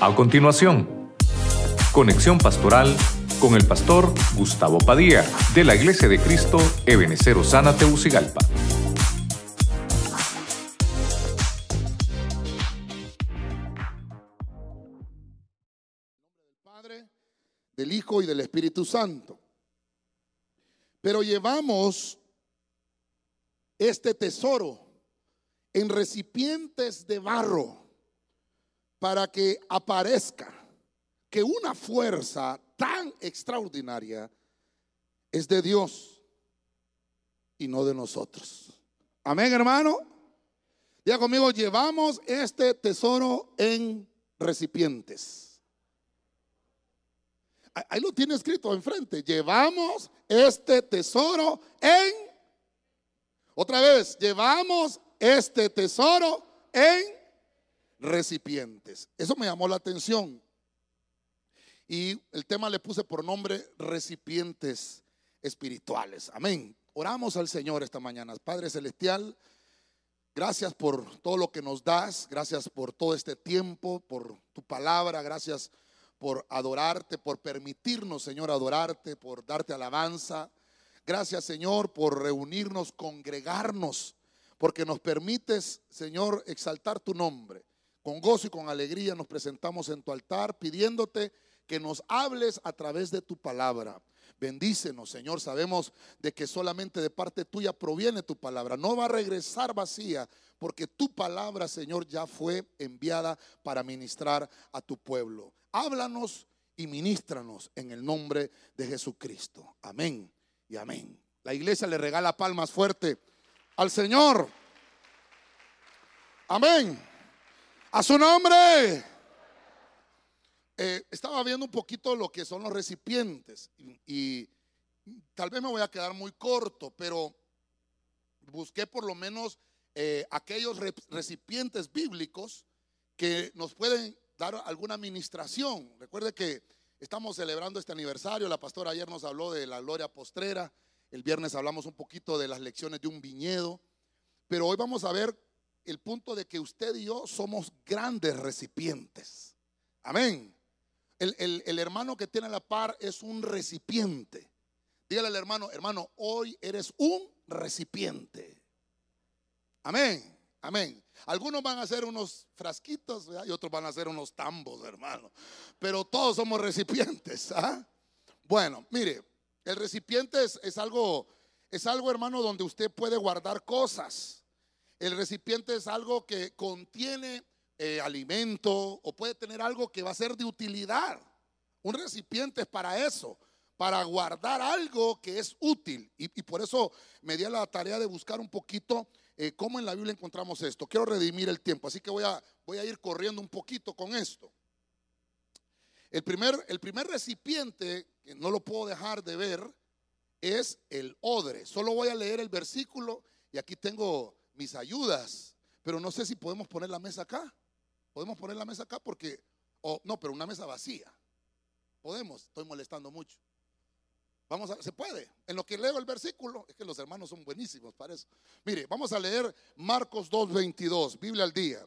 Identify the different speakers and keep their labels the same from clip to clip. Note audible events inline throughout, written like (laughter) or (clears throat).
Speaker 1: A continuación, conexión pastoral con el pastor Gustavo Padilla de la Iglesia de Cristo Ebenecer Osana Teucigalpa.
Speaker 2: Padre, del Hijo y del Espíritu Santo. Pero llevamos este tesoro en recipientes de barro para que aparezca que una fuerza tan extraordinaria es de Dios y no de nosotros. Amén, hermano. Diga conmigo, llevamos este tesoro en recipientes. Ahí lo tiene escrito enfrente. Llevamos este tesoro en... Otra vez, llevamos este tesoro en recipientes. Eso me llamó la atención. Y el tema le puse por nombre recipientes espirituales. Amén. Oramos al Señor esta mañana. Padre Celestial, gracias por todo lo que nos das. Gracias por todo este tiempo, por tu palabra. Gracias por adorarte, por permitirnos, Señor, adorarte, por darte alabanza. Gracias, Señor, por reunirnos, congregarnos, porque nos permites, Señor, exaltar tu nombre. Con gozo y con alegría nos presentamos en tu altar pidiéndote que nos hables a través de tu palabra. Bendícenos, Señor. Sabemos de que solamente de parte tuya proviene tu palabra. No va a regresar vacía, porque tu palabra, Señor, ya fue enviada para ministrar a tu pueblo. Háblanos y ministranos en el nombre de Jesucristo. Amén y amén. La iglesia le regala palmas fuerte al Señor. Amén. A su nombre. Eh, estaba viendo un poquito lo que son los recipientes y, tal vez me voy a quedar muy corto, pero busqué por lo menos eh, aquellos recipientes bíblicos que nos pueden dar alguna administración. Recuerde que estamos celebrando este aniversario, la pastora ayer nos habló de la gloria postrera, el viernes hablamos un poquito de las lecciones de un viñedo, pero hoy vamos a ver el punto de que usted y yo somos grandes recipientes. Amén. El, hermano que tiene la par es un recipiente. Dígale al hermano, hermano, hoy eres un recipiente. Amén, amén. Algunos van a ser unos frasquitos y otros van a ser unos tambos, hermano. Pero todos somos recipientes. ¿ah? Bueno, mire, el recipiente es, es, algo, es algo, hermano, donde usted puede guardar cosas. El recipiente es algo que contiene eh, alimento o puede tener algo que va a ser de utilidad. Un recipiente es para eso, para guardar algo que es útil. Y, por eso me di la tarea de buscar un poquito eh, cómo en la Biblia encontramos esto. Quiero redimir el tiempo, así que voy a, voy a ir corriendo un poquito con esto. El primer, el primer recipiente, que no lo puedo dejar de ver, es el odre. Solo voy a leer el versículo y aquí tengo mis ayudas, pero no sé si podemos poner la mesa acá. Podemos poner la mesa acá porque, o no, pero una mesa vacía. Podemos, estoy molestando mucho. Vamos a, se puede. En lo que leo el versículo, es que los hermanos son buenísimos para eso. Mire, vamos a leer Marcos 2:22, Biblia al día.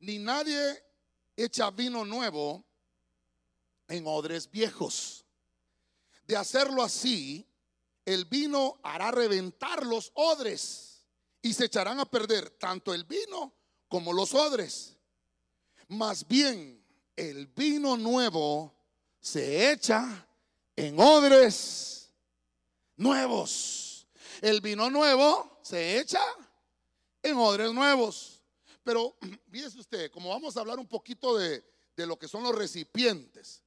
Speaker 2: Ni nadie echa vino nuevo en odres viejos. De hacerlo así, el vino hará reventar los odres y se echarán a perder tanto el vino como los odres. Más bien, el vino nuevo se echa en odres nuevos. El vino nuevo se echa en odres nuevos. Pero (clears throat) fíjese usted, como vamos a hablar un poquito de, lo que son los recipientes,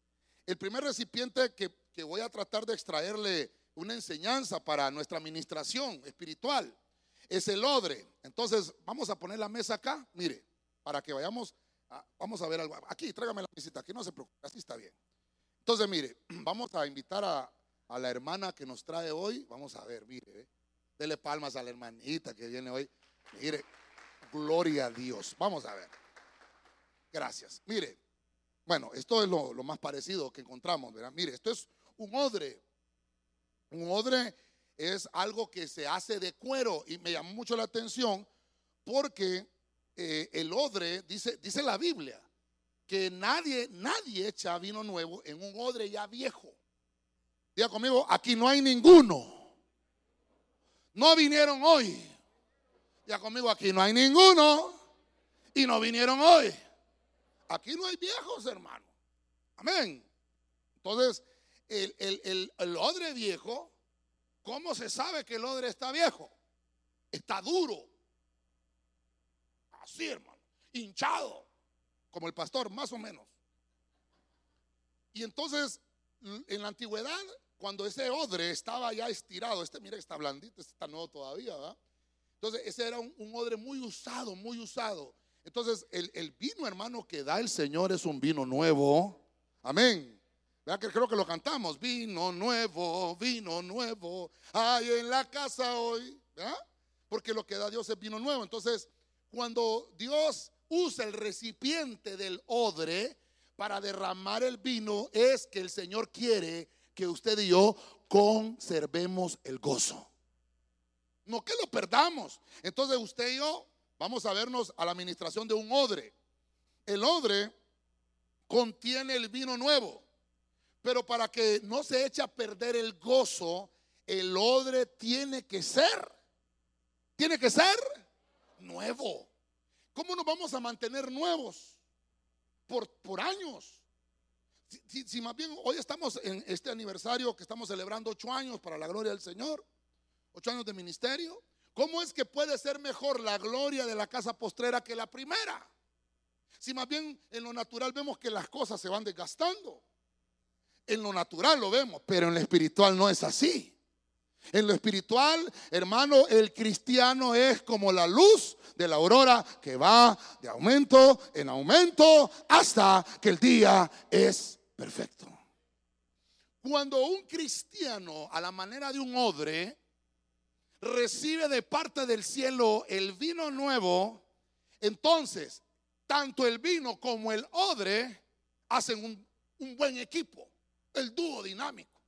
Speaker 2: el primer recipiente que, que voy a tratar de extraerle una enseñanza para nuestra administración espiritual es el odre. Entonces, vamos a poner la mesa acá, mire, para que vayamos, vamos a ver algo. Aquí, tráigame la visita, aquí no se preocupe, así está bien. Entonces, mire, (clears throat) vamos a invitar a, la hermana que nos trae hoy. Vamos a ver, mire, ¿eh? dele palmas a la hermanita que viene hoy. Mire, gloria a Dios. Vamos a ver. Gracias. Mire, bueno, esto es lo, lo más parecido que encontramos, ¿verdad? Mire, esto es un odre. Un odre es algo que se hace de cuero y me llamó mucho la atención porque eh, el odre, dice, dice la Biblia, que nadie, nadie echa vino nuevo en un odre ya viejo. Diga conmigo, aquí no hay ninguno. No vinieron hoy. Diga conmigo, aquí no hay ninguno. Y no vinieron hoy. Aquí no hay viejos, hermano. Amén. Entonces, el, el, el odre viejo, ¿cómo se sabe que el odre está viejo? Está duro. Así, hermano. Hinchado como el pastor, más o menos. Y entonces, en la antigüedad, cuando ese odre estaba ya estirado, este mira está blandito, este está nuevo todavía, ¿verdad? Entonces, ese era un, odre muy usado, muy usado. Entonces, el, vino, hermano, que da el Señor es un vino nuevo. Amén. ¿Verdad creo que lo cantamos? Vino nuevo, vino nuevo, hay en la casa hoy. Porque lo que da Dios es vino nuevo. Entonces, cuando Dios usa el recipiente del odre para derramar el vino, es que el Señor quiere que usted y yo conservemos el gozo. No que lo perdamos. Entonces usted y yo vamos a vernos a la administración de un odre. El odre contiene el vino nuevo, pero para que no se eche a perder el gozo, el odre tiene que ser, tiene que ser nuevo. ¿Cómo nos vamos a mantener nuevos por, por años? Si, más bien hoy estamos en este aniversario que estamos celebrando ocho años para la gloria del Señor, ocho años de ministerio, ¿cómo es que puede ser mejor la gloria de la casa postrera que la primera? Si más bien en lo natural vemos que las cosas se van desgastando. En lo natural lo vemos, pero en lo espiritual no es así. En lo espiritual, hermano, el cristiano es como la luz de la aurora que va de aumento en aumento hasta que el día es perfecto. Cuando un cristiano, a la manera de un odre, recibe de parte del cielo el vino nuevo, entonces tanto el vino como el odre hacen un, buen equipo, el dúo dinámico.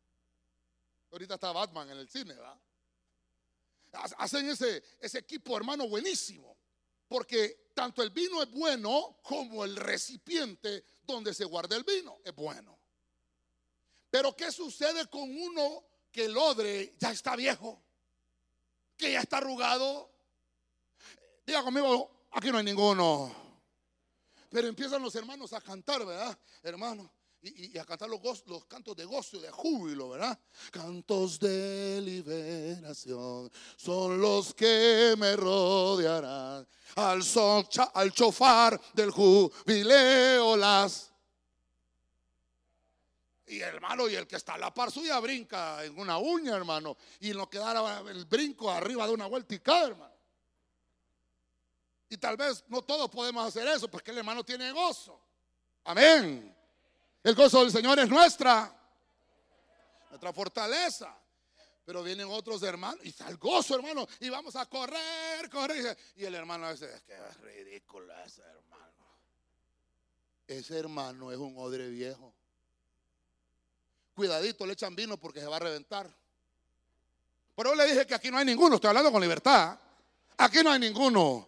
Speaker 2: Ahorita está Batman en el cine, ¿verdad? Hacen ese, ese equipo, hermano, buenísimo. Porque tanto el vino es bueno como el recipiente donde se guarda el vino es bueno. Pero ¿qué sucede con uno que el odre ya está viejo? Que ya está arrugado. Diga conmigo, aquí no hay ninguno. Pero empiezan los hermanos a cantar, ¿verdad? Hermano, y, a cantar los, los cantos de gozo de júbilo, ¿verdad? Cantos de liberación son los que me rodearán. Al, son, al chofar del jubileo las. Y hermano, y el que está a la par suya brinca en una uña, hermano. Y lo que da el brinco arriba de una vuelta y cae, hermano. Y tal vez no todos podemos hacer eso, porque el hermano tiene gozo. Amén. El gozo del Señor es nuestra, nuestra fortaleza. Pero vienen otros hermanos y está el gozo, hermano. Y vamos a correr, correr. Y el hermano dice, es que es ridículo ese hermano. Ese hermano es un odre viejo. Cuidadito, le echan vino porque se va a reventar. Pero le dije que aquí no hay ninguno, estoy hablando con libertad. Aquí no hay ninguno.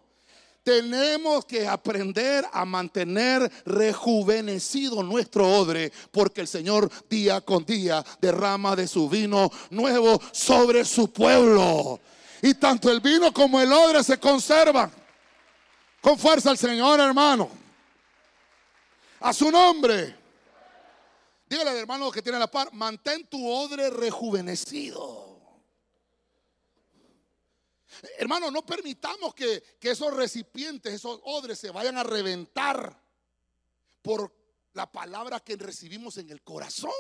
Speaker 2: Tenemos que aprender a mantener rejuvenecido nuestro odre, porque el Señor día con día derrama de su vino nuevo sobre su pueblo. Y tanto el vino como el odre se conservan. Con fuerza al Señor, hermano. A su nombre. Dígale al hermano que tiene la par, mantén tu odre rejuvenecido. Hermano, no permitamos que, esos recipientes, esos odres se vayan a reventar por la palabra que recibimos en el corazón.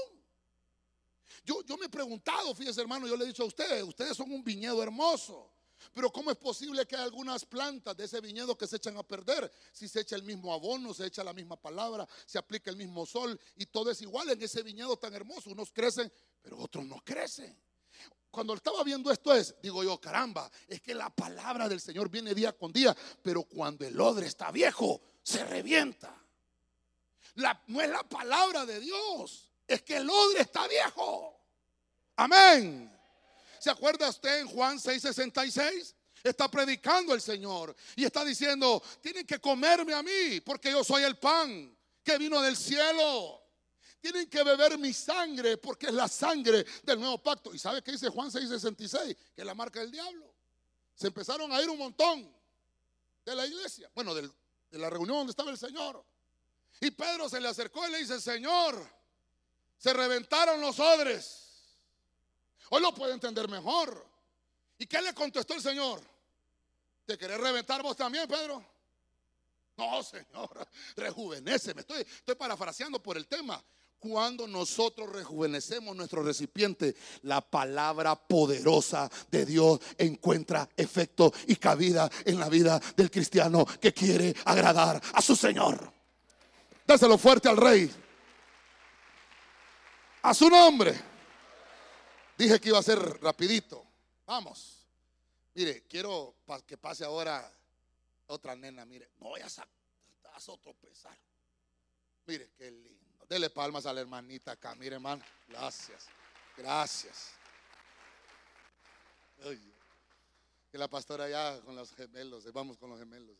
Speaker 2: Yo, yo me he preguntado, fíjese hermano, yo le he dicho a ustedes, ustedes son un viñedo hermoso. Pero ¿cómo es posible que hay algunas plantas de ese viñedo que se echan a perder? Si se echa el mismo abono, se echa la misma palabra, se aplica el mismo sol y todo es igual en ese viñedo tan hermoso. Unos crecen, pero otros no crecen cuando estaba viendo esto es, digo yo, caramba, es que la palabra del Señor viene día con día, pero cuando el odre está viejo, se revienta. no es la palabra de Dios, es que el odre está viejo. Amén. ¿Se acuerda usted en Juan 6:66? Está predicando el Señor y está diciendo, tienen que comerme a mí porque yo soy el pan que vino del cielo. Tienen que beber mi sangre porque es la sangre del nuevo pacto. ¿Y sabe qué dice Juan 6:66? Que es la marca del diablo. Se empezaron a ir un montón de la iglesia. Bueno, de la reunión donde estaba el Señor. Y Pedro se le acercó y le dice, Señor, se reventaron los odres. Hoy lo puede entender mejor. ¿Y qué le contestó el Señor? ¿Te querés reventar vos también, Pedro? No, Señor, (laughs) rejuvenece. Me estoy, estoy parafraseando por el tema. Cuando nosotros rejuvenecemos nuestro recipiente, la palabra poderosa de Dios encuentra efecto y cabida en la vida del cristiano que quiere agradar a su Señor. Dáselo fuerte al rey. A su nombre. Dije que iba a ser rapidito. Vamos. Mire, quiero que pase ahora otra nena. Mire, no voy a, a tropezar. Mire, qué lindo. Dele palmas a la hermanita acá, mire hermano. Gracias. Gracias. que la pastora ya con los gemelos, vamos con los gemelos.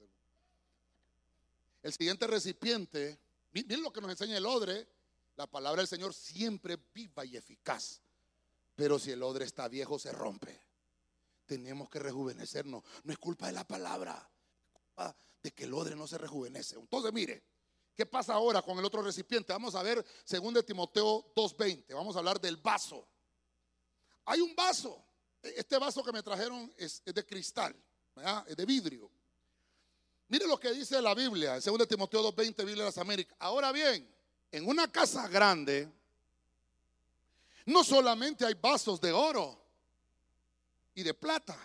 Speaker 2: El siguiente recipiente, miren lo que nos enseña el odre. La palabra del Señor siempre viva y eficaz. Pero si el odre está viejo, se rompe. Tenemos que rejuvenecernos. No es culpa de la palabra, es culpa de que el odre no se rejuvenece. Entonces, mire, ¿Qué pasa ahora con el otro recipiente? Vamos a ver 2 Timoteo 2.20. Vamos a hablar del vaso. Hay un vaso. Este vaso que me trajeron es, de cristal, es de vidrio. Mire lo que dice la Biblia, en 2 Timoteo 2.20, Biblia de las Américas. Ahora bien, en una casa grande, no solamente hay vasos de oro y de plata,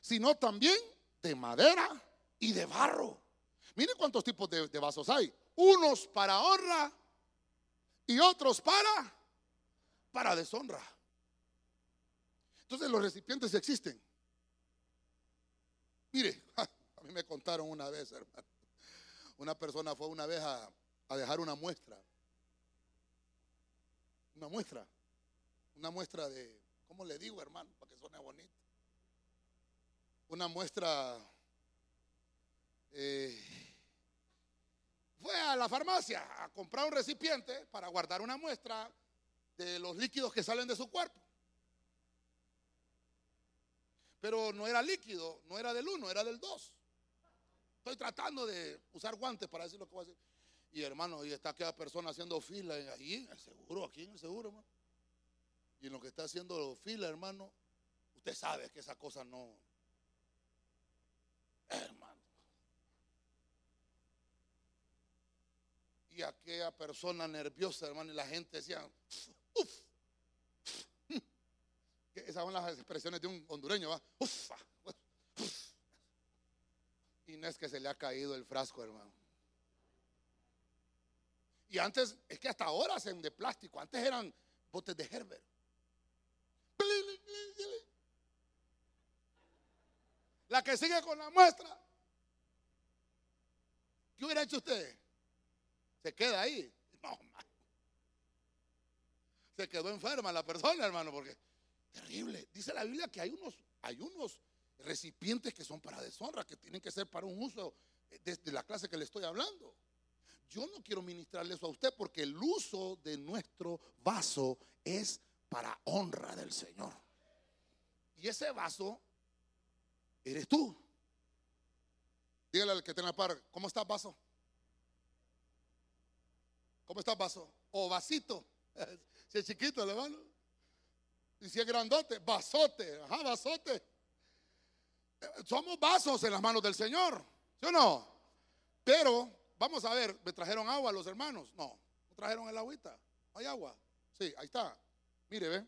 Speaker 2: sino también de madera y de barro. Mire cuántos tipos de, vasos hay unos para honra y otros para para deshonra. Entonces los recipientes existen. Mire, (laughs) a mí me contaron una vez, hermano. Una persona fue una vez a, a dejar una muestra. Una muestra. Una muestra de, ¿cómo le digo, hermano? Para que suene bonito. Una muestra eh, fue a la farmacia a comprar un recipiente para guardar una muestra de los líquidos que salen de su cuerpo. Pero no era líquido, no era del uno, era del dos. Estoy tratando de usar guantes para decir lo que voy a decir. Y hermano, y está aquella persona haciendo fila ahí en el seguro, aquí en el seguro, hermano. Y en lo que está haciendo fila, hermano, usted sabe que esa cosa no. Hermano. Y aquella persona nerviosa, hermano, y la gente decía, uff. Esas son las expresiones de un hondureño, ¿va? Uf, Y no es que se le ha caído el frasco, hermano. Y antes, es que hasta ahora hacen de plástico, antes eran botes de Herbert. La que sigue con la muestra. ¿Qué hubiera hecho usted? Se queda ahí. No, Se quedó enferma la persona, hermano, porque terrible. Dice la Biblia que hay unos, hay unos recipientes que son para deshonra, que tienen que ser para un uso desde la clase que le estoy hablando. Yo no quiero ministrarle eso a usted porque el uso de nuestro vaso es para honra del Señor. Y ese vaso eres tú. Dígale al que tenga par, ¿cómo está vaso? ¿Cómo está vaso? O vasito. (laughs) Si es chiquito, hermano. Y si es grandote, vasote. Ajá, vasote. Somos vasos en las manos del Señor. ¿Sí o no? Pero, vamos a ver, ¿me trajeron agua los hermanos? No. ¿Me trajeron el agüita? ¿Hay agua? Sí, ahí está. Mire, ve.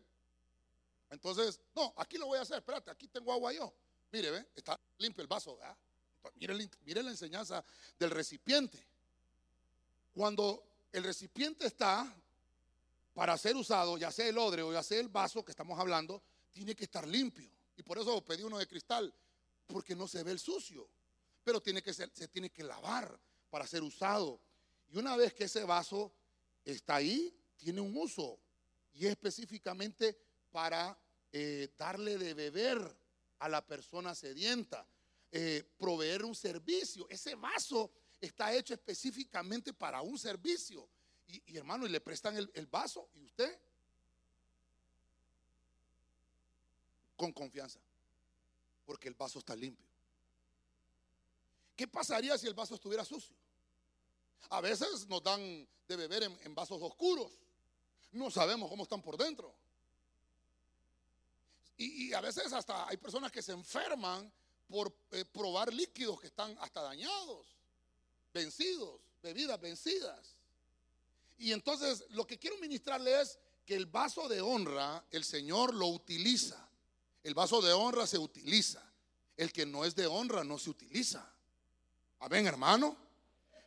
Speaker 2: Entonces, no, aquí lo voy a hacer. Espérate, aquí tengo agua yo. Mire, ve, está limpio el vaso. Mire, mire la enseñanza del recipiente. Cuando el recipiente está para ser usado, ya sea el odre o ya sea el vaso que estamos hablando, tiene que estar limpio. Y por eso pedí uno de cristal, porque no se ve el sucio. Pero tiene que se tiene que lavar para ser usado. Y una vez que ese vaso está ahí, tiene un uso. Y es específicamente para eh, darle de beber a la persona sedienta, eh, proveer un servicio. Ese vaso está hecho específicamente para un servicio. Y, hermano, y le prestan el, el vaso y usted con confianza, porque el vaso está limpio. ¿Qué pasaría si el vaso estuviera sucio? A veces nos dan de beber en, vasos oscuros. No sabemos cómo están por dentro. Y, a veces hasta hay personas que se enferman por eh, probar líquidos que están hasta dañados, vencidos, bebidas vencidas. Y entonces lo que quiero ministrarle es que el vaso de honra el Señor lo utiliza. El vaso de honra se utiliza. El que no es de honra no se utiliza. Amén, hermano.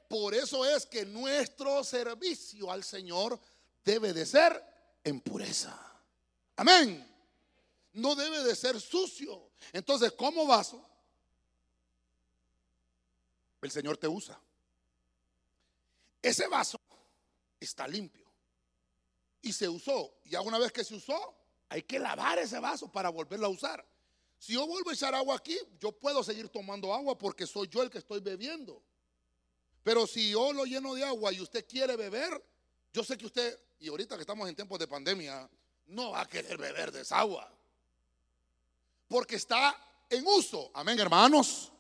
Speaker 2: Por eso es que nuestro servicio al Señor debe de ser en pureza. Amén. No debe de ser sucio. Entonces, como vaso, el Señor te usa. Ese vaso está limpio. Y se usó. Y ya una vez que se usó, hay que lavar ese vaso para volverlo a usar. Si yo vuelvo a echar agua aquí, yo puedo seguir tomando agua porque soy yo el que estoy bebiendo. Pero si yo lo lleno de agua y usted quiere beber, yo sé que usted, y ahorita que estamos en tiempos de pandemia, no va a querer beber de esa agua. Porque está en uso. Amén, hermanos.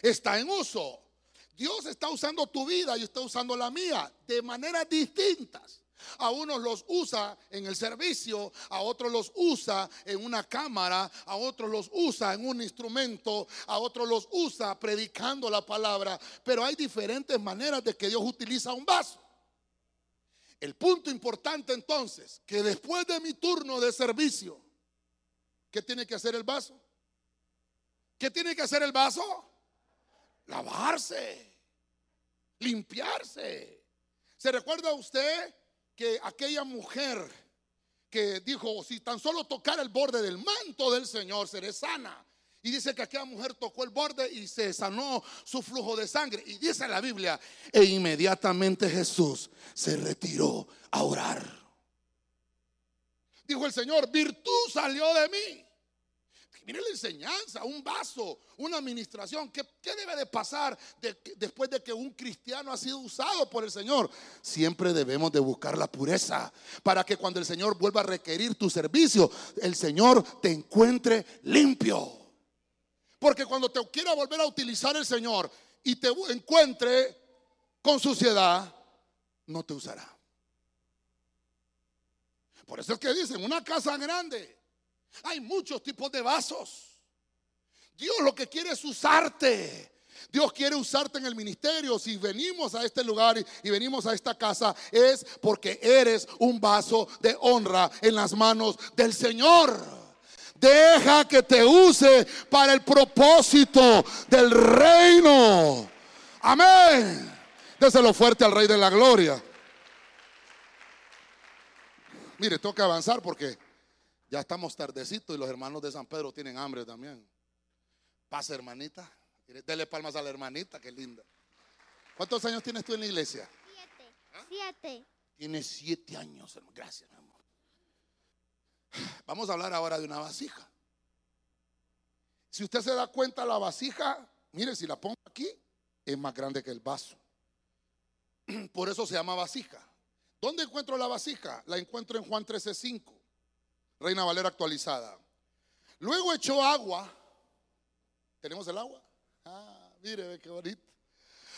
Speaker 2: Está en uso. Dios está usando tu vida y está usando la mía de maneras distintas. A unos los usa en el servicio, a otros los usa en una cámara, a otros los usa en un instrumento, a otros los usa predicando la palabra. Pero hay diferentes maneras de que Dios utiliza un vaso. El punto importante entonces, que después de mi turno de servicio, ¿qué tiene que hacer el vaso? ¿Qué tiene que hacer el vaso? Lavarse, limpiarse. ¿Se recuerda usted que aquella mujer que dijo, si tan solo tocar el borde del manto del Señor, seré sana. Y dice que aquella mujer tocó el borde y se sanó su flujo de sangre. Y dice la Biblia, e inmediatamente Jesús se retiró a orar. Dijo el Señor, virtud salió de mí. Mire la enseñanza, un vaso, una administración. ¿Qué, debe de pasar después de que un cristiano ha sido usado por el Señor? Siempre debemos de buscar la pureza para que cuando el Señor vuelva a requerir tu servicio, el Señor te encuentre limpio. Porque cuando te quiera volver a utilizar el Señor y te encuentre con suciedad, no te usará. Por eso es que dicen, una casa grande hay muchos tipos de vasos. Dios lo que quiere es usarte. Dios quiere usarte en el ministerio. Si venimos a este lugar y, venimos a esta casa es porque eres un vaso de honra en las manos del Señor. Deja que te use para el propósito del reino. Amén. Déselo fuerte al Rey de la Gloria. Mire, tengo que avanzar porque ya estamos tardecito y los hermanos de San Pedro tienen hambre también. Pasa, hermanita. Dele palmas a la hermanita, qué linda. ¿Cuántos años tienes tú en la iglesia?
Speaker 3: Siete. Siete.
Speaker 2: Tienes siete años, hermano. Gracias, mi amor. Vamos a hablar ahora de una vasija. Si usted se da cuenta, la vasija, mire, si la pongo aquí, es más grande que el vaso. (clears throat) Por eso se llama vasija. ¿Dónde encuentro la vasija? La encuentro en Juan 13:5. Reina Valera actualizada. Luego echó agua. ¿Tenemos el agua? Ah, mire, qué bonito.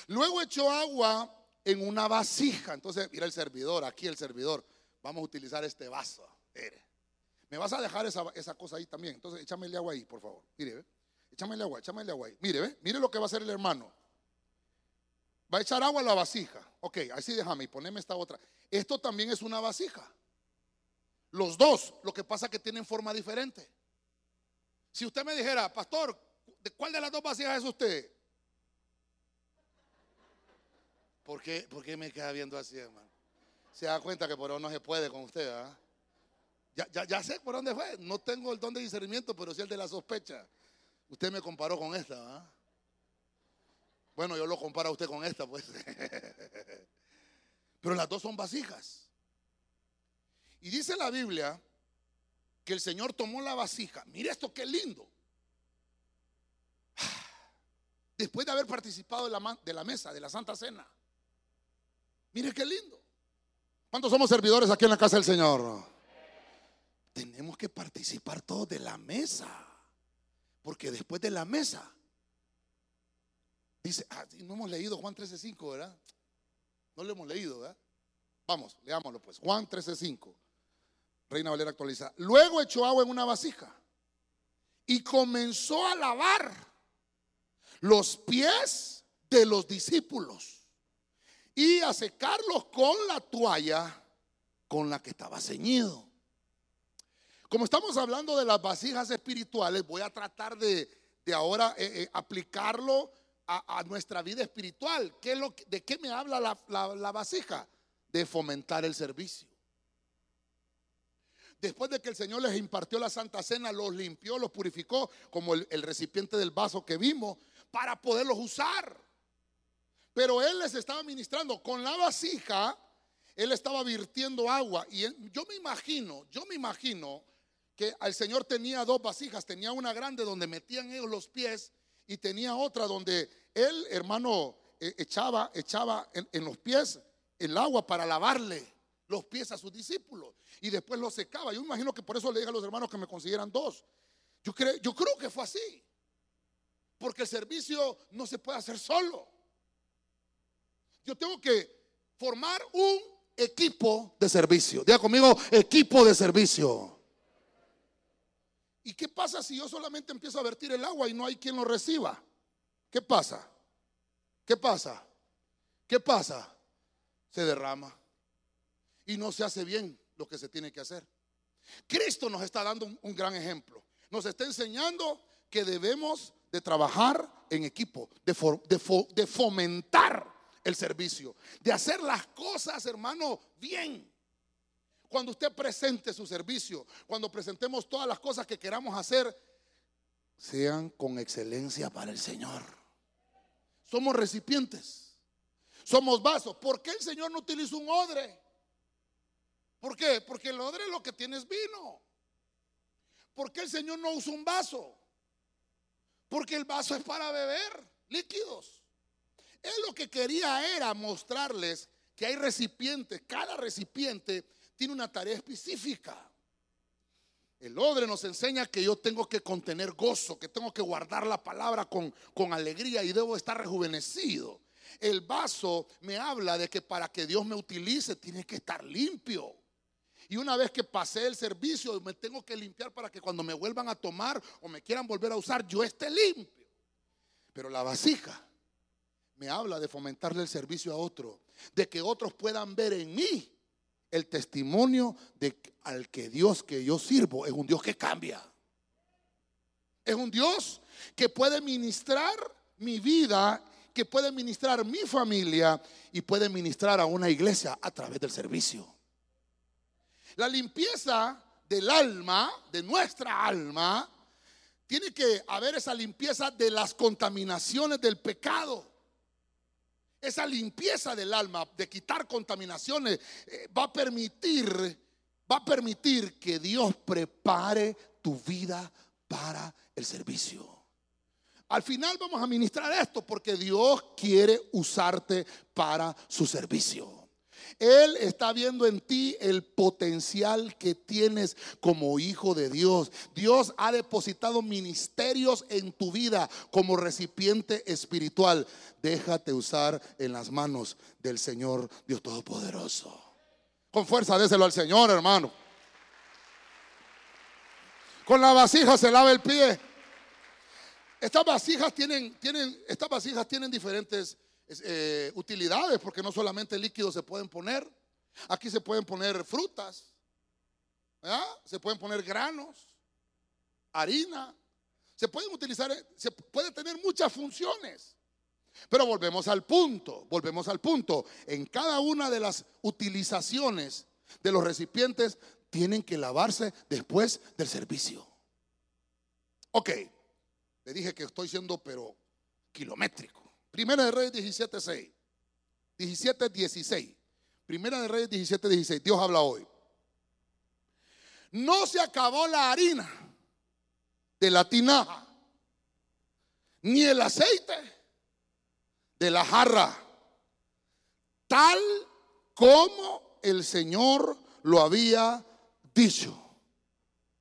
Speaker 2: Luego echó agua en una vasija. Entonces, mira el servidor, aquí el servidor. Vamos a utilizar este vaso. Mire. Me vas a dejar esa, cosa ahí también. Entonces, échame el agua ahí, por favor. Mire, ¿ve? Échame el agua, échame el agua ahí. Mire, ¿ve? Mire lo que va a hacer el hermano. Va a echar agua en la vasija. Ok, así déjame y poneme esta otra. Esto también es una vasija. Los dos, lo que pasa es que tienen forma diferente. Si usted me dijera, pastor, ¿de cuál de las dos vasijas es usted? ¿Por qué, ¿Por qué me queda viendo así, hermano? Se da cuenta que por ahora no se puede con usted, ¿ah? Ya, ya, sé por dónde fue. No tengo el don de discernimiento, pero sí el de la sospecha. Usted me comparó con esta, ¿ah? Bueno, yo lo comparo a usted con esta, pues. (laughs) pero las dos son vasijas. Y dice la Biblia que el Señor tomó la vasija. Mire esto qué lindo. (sighs) después de haber participado de la, mesa, de la Santa Cena. Mire qué lindo. ¿Cuántos somos servidores aquí en la casa del Señor? Tenemos que participar todos de la mesa. Porque después de la mesa, dice, ah, no hemos leído Juan 13.5, ¿verdad? No lo hemos leído, ¿verdad? Vamos, leámoslo pues. Juan 13.5. Reina Valera actualiza. Luego echó agua en una vasija y comenzó a lavar los pies de los discípulos y a secarlos con la toalla con la que estaba ceñido. Como estamos hablando de las vasijas espirituales, voy a tratar de, de ahora eh, eh, aplicarlo a, a nuestra vida espiritual. ¿Qué es lo que- ¿De qué me habla la, la- la vasija? De fomentar el servicio. Después de que el Señor les impartió la Santa Cena, los limpió, los purificó, como el, recipiente del vaso que vimos, para poderlos usar. Pero Él les estaba ministrando con la vasija, Él estaba virtiendo agua. Y yo me imagino, yo me imagino que el Señor tenía dos vasijas, tenía una grande donde metían ellos los pies y tenía otra donde Él, hermano, eh, echaba, echaba en, en los pies el agua para lavarle los pies a sus discípulos y después los secaba. Yo imagino que por eso le dije a los hermanos que me consiguieran dos. Yo creo, yo creo que fue así. Porque el servicio no se puede hacer solo. Yo tengo que formar un equipo de servicio. Diga conmigo, equipo de servicio. ¿Y qué pasa si yo solamente empiezo a vertir el agua y no hay quien lo reciba? ¿Qué pasa? ¿Qué pasa? ¿Qué pasa? Se derrama. Y no se hace bien lo que se tiene que hacer. Cristo nos está dando un, gran ejemplo. Nos está enseñando que debemos de trabajar en equipo, de fomentar el servicio, de hacer las cosas, hermano, bien. Cuando usted presente su servicio, cuando presentemos todas las cosas que queramos hacer, sean con excelencia para el Señor. Somos recipientes, somos vasos. ¿Por qué el Señor no utiliza un odre? ¿Por qué? Porque el odre lo que tiene es vino. ¿Por qué el Señor no usa un vaso? Porque el vaso es para beber líquidos. Él lo que quería era mostrarles que hay recipientes, cada recipiente tiene una tarea específica. El odre nos enseña que yo tengo que contener gozo, que tengo que guardar la palabra con, con alegría y debo estar rejuvenecido. El vaso me habla de que para que Dios me utilice tiene que estar limpio. Y una vez que pasé el servicio, me tengo que limpiar para que cuando me vuelvan a tomar o me quieran volver a usar, yo esté limpio. Pero la vasija me habla de fomentarle el servicio a otro, de que otros puedan ver en mí el testimonio de al que Dios que yo sirvo es un Dios que cambia. Es un Dios que puede ministrar mi vida, que puede ministrar mi familia y puede ministrar a una iglesia a través del servicio. La limpieza del alma, de nuestra alma, tiene que haber esa limpieza de las contaminaciones del pecado. Esa limpieza del alma, de quitar contaminaciones, eh, va a permitir, va a permitir que Dios prepare tu vida para el servicio. Al final vamos a ministrar esto porque Dios quiere usarte para su servicio. Él está viendo en ti el potencial que tienes como hijo de Dios. Dios ha depositado ministerios en tu vida como recipiente espiritual. Déjate usar en las manos del Señor Dios Todopoderoso. Con fuerza, déselo al Señor, hermano. Con la vasija se lava el pie. Estas vasijas tienen, tienen, estas vasijas tienen diferentes eh, utilidades, porque no solamente líquidos se pueden poner, aquí se pueden poner frutas, se pueden poner granos, harina, se pueden utilizar, se puede tener muchas funciones. Pero volvemos al punto, volvemos al punto. En cada una de las utilizaciones de los recipientes tienen que lavarse después del servicio. Ok, le dije que estoy siendo pero kilométrico. Primera de Reyes 17:6. 17:16. Primera de Reyes 17:16. Dios habla hoy. No se acabó la harina de la tinaja, ni el aceite de la jarra, tal como el Señor lo había dicho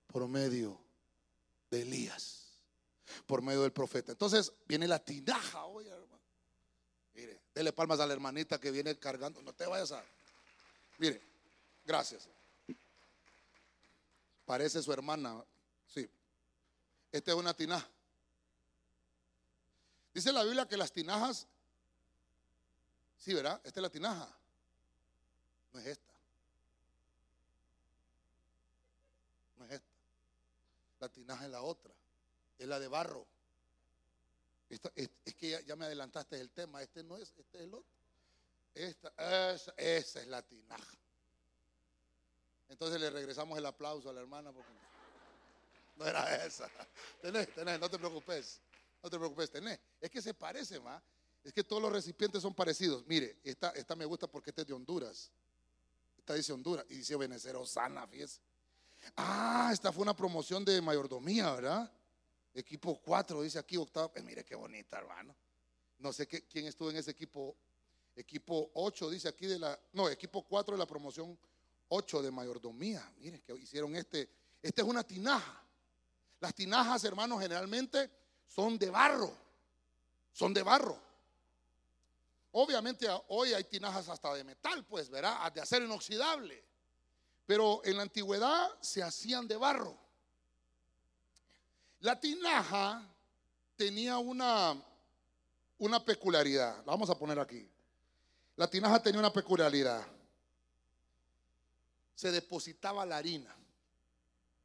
Speaker 2: por medio de Elías, por medio del profeta. Entonces viene la tinaja hoy, dele palmas a la hermanita que viene cargando. No te vayas a. Mire, gracias. Parece su hermana. Sí. Esta es una tinaja. Dice la Biblia que las tinajas. Sí, ¿verdad? Esta es la tinaja. No es esta. No es esta. La tinaja es la otra. Es la de barro. Es, que ya, me adelantaste el tema. Este no es, este es el otro. Esta, esa, esa es la tinaja. Entonces le regresamos el aplauso a la hermana porque no era esa. Tenés, tenés, no te preocupes. No te preocupes, tenés. Es que se parece, más. Es que todos los recipientes son parecidos. Mire, esta, esta me gusta porque esta es de Honduras. Esta dice Honduras y dice Benecer Osana, fíjese. Ah, esta fue una promoción de mayordomía, ¿verdad? Equipo 4, dice aquí, octavo. Pues mire qué bonita, hermano. No sé quién estuvo en ese equipo. Equipo 8, dice aquí de la. No, equipo 4 de la promoción 8 de mayordomía. Mire que hicieron este. Esta es una tinaja. Las tinajas, hermanos, generalmente son de barro. Son de barro. Obviamente hoy hay tinajas hasta de metal, pues, verá, de acero inoxidable. Pero en la antigüedad se hacían de barro. La tinaja tenía una, una peculiaridad. La vamos a poner aquí. La tinaja tenía una peculiaridad. Se depositaba la harina,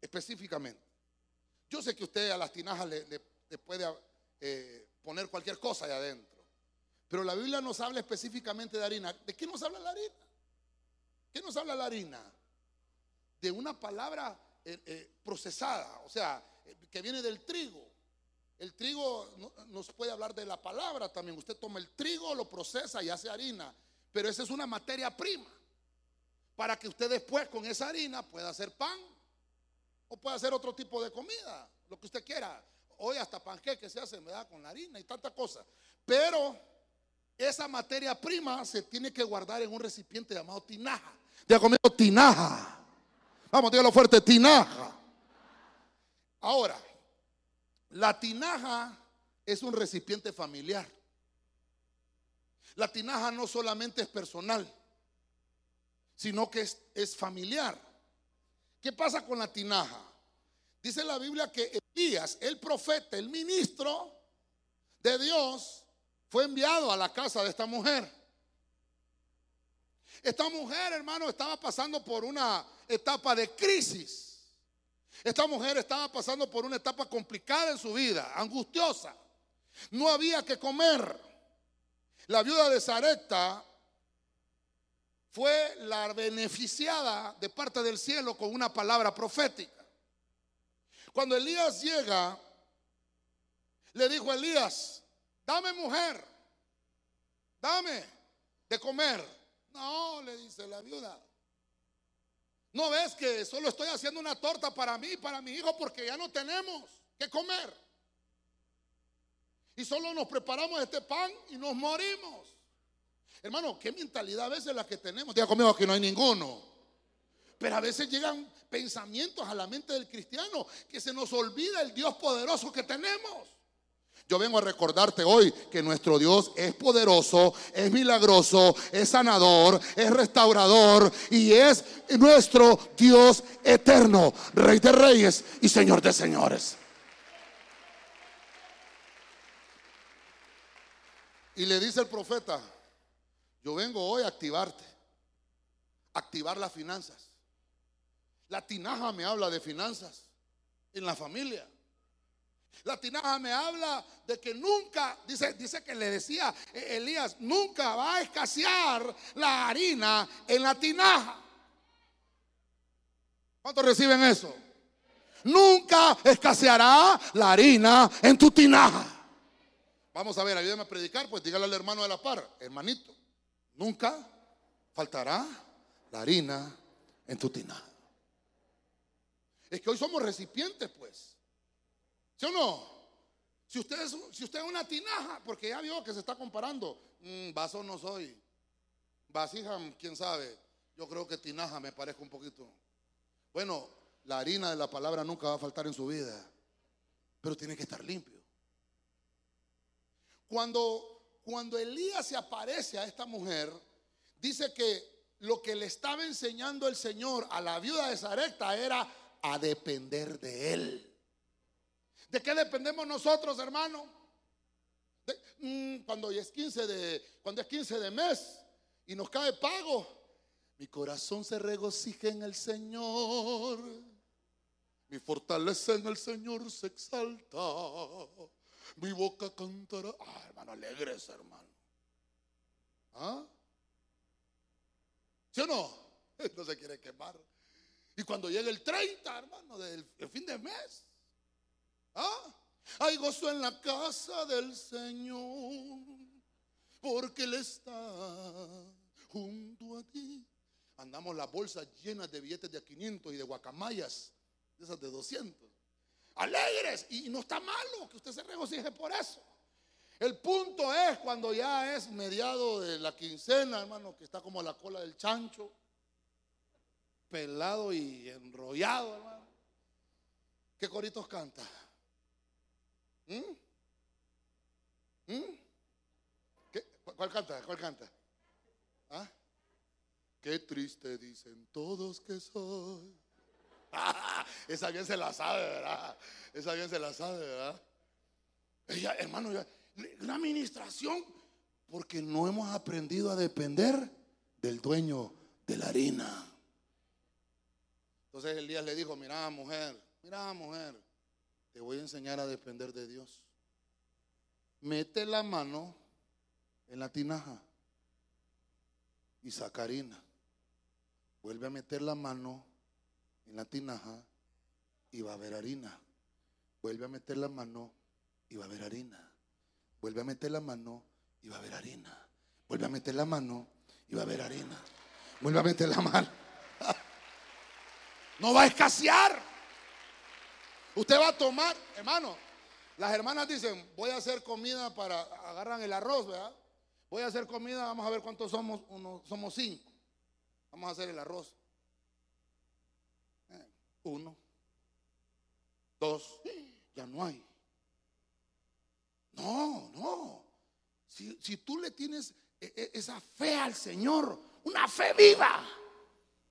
Speaker 2: específicamente. Yo sé que usted a las tinajas le, puede eh, poner cualquier cosa ahí adentro. Pero la Biblia nos habla específicamente de harina. ¿De qué nos habla la harina? ¿Qué nos habla la harina? De una palabra eh, eh, procesada, o sea, que viene del trigo. El trigo nos puede hablar de la palabra también. Usted toma el trigo, lo procesa y hace harina. Pero esa es una materia prima. Para que usted después con esa harina pueda hacer pan o pueda hacer otro tipo de comida, lo que usted quiera. Hoy hasta panqueques se hacen, ¿verdad? Con la harina y tanta cosa. Pero esa materia prima se tiene que guardar en un recipiente llamado tinaja. Ya conmigo, tinaja. Vamos, dígalo fuerte, tinaja. Ahora, la tinaja es un recipiente familiar. La tinaja no solamente es personal, sino que es, familiar. ¿Qué pasa con la tinaja? Dice la Biblia que Elías, el profeta, el ministro de Dios, fue enviado a la casa de esta mujer. Esta mujer, hermano, estaba pasando por una etapa de crisis. Esta mujer estaba pasando por una etapa complicada en su vida, angustiosa. No había que comer. La viuda de Zareta fue la beneficiada de parte del cielo con una palabra profética. Cuando Elías llega, le dijo a Elías, dame mujer, dame de comer. No, le dice la viuda. ¿No ves que solo estoy haciendo una torta para mí y para mi hijo porque ya no tenemos que comer? Y solo nos preparamos este pan y nos morimos. Hermano, qué mentalidad a veces la que tenemos. Diga conmigo que no hay ninguno. Pero a veces llegan pensamientos a la mente del cristiano que se nos olvida el Dios poderoso que tenemos. Yo vengo a recordarte hoy que nuestro Dios es poderoso, es milagroso, es sanador, es restaurador y es nuestro Dios eterno, Rey de reyes y Señor de señores. Y le dice el profeta, yo vengo hoy a activarte, activar las finanzas. La tinaja me habla de finanzas en la familia. La tinaja me habla de que nunca, dice, dice que le decía eh, Elías, nunca va a escasear la harina en la tinaja. ¿Cuántos reciben eso? Nunca escaseará la harina en tu tinaja. Vamos a ver, ayúdame a predicar, pues dígale al hermano de la par, hermanito, nunca faltará la harina en tu tinaja. Es que hoy somos recipientes, pues. ¿Sí o no? Si usted es, si usted es una tinaja, porque ya vio que se está comparando, mm, vaso no soy. Vasija, quién sabe. Yo creo que tinaja me parezco un poquito. Bueno, la harina de la palabra nunca va a faltar en su vida, pero tiene que estar limpio. Cuando, cuando Elías se aparece a esta mujer, dice que lo que le estaba enseñando el Señor a la viuda de Zarepta era a depender de Él. ¿De qué dependemos nosotros, hermano? Mm, cuando es 15 de cuando es 15 de mes y nos cae pago, mi corazón se regocija en el Señor. Mi fortaleza en el Señor se exalta. Mi boca cantará. Ah, hermano, alegres, hermano. ¿Ah? ¿Sí o no? (laughs) No se quiere quemar. Y cuando llegue el 30, hermano, del fin de mes. ¿Ah? Hay gozo en la casa del Señor. Porque Él está junto a ti. Andamos las bolsas llenas de billetes de 500 y de guacamayas, de esas de 200. Alegres. Y no está malo que usted se regocije por eso. El punto es cuando ya es mediado de la quincena, hermano, que está como la cola del chancho, pelado y enrollado, hermano. ¿Qué coritos canta? ¿Mm? ¿Mm? ¿Cuál canta? ¿Cuál canta? ¿Ah? Qué triste dicen todos que soy. (laughs) esa bien se la sabe, ¿verdad? Esa bien se la sabe, ¿verdad? Ella, hermano, una administración porque no hemos aprendido a depender del dueño de la harina. Entonces Elías le dijo, mira mujer, mira mujer, te voy a enseñar a depender de Dios. Mete la mano en la tinaja y saca harina. Vuelve a meter la mano en la tinaja y va a haber harina. Vuelve a meter la mano y va a haber harina. Vuelve a meter la mano y va a haber harina. Vuelve a meter la mano y va a haber harina. Vuelve a meter la mano. (laughs) No va a escasear. Usted va a tomar, hermano. Las hermanas dicen, voy a hacer comida para, agarran el arroz, ¿verdad? Voy a hacer comida, vamos a ver cuántos somos, uno, somos cinco. Vamos a hacer el arroz. Eh, uno, dos, ya no hay. No, no. Si, tú le tienes e, e, esa fe al Señor, una fe viva,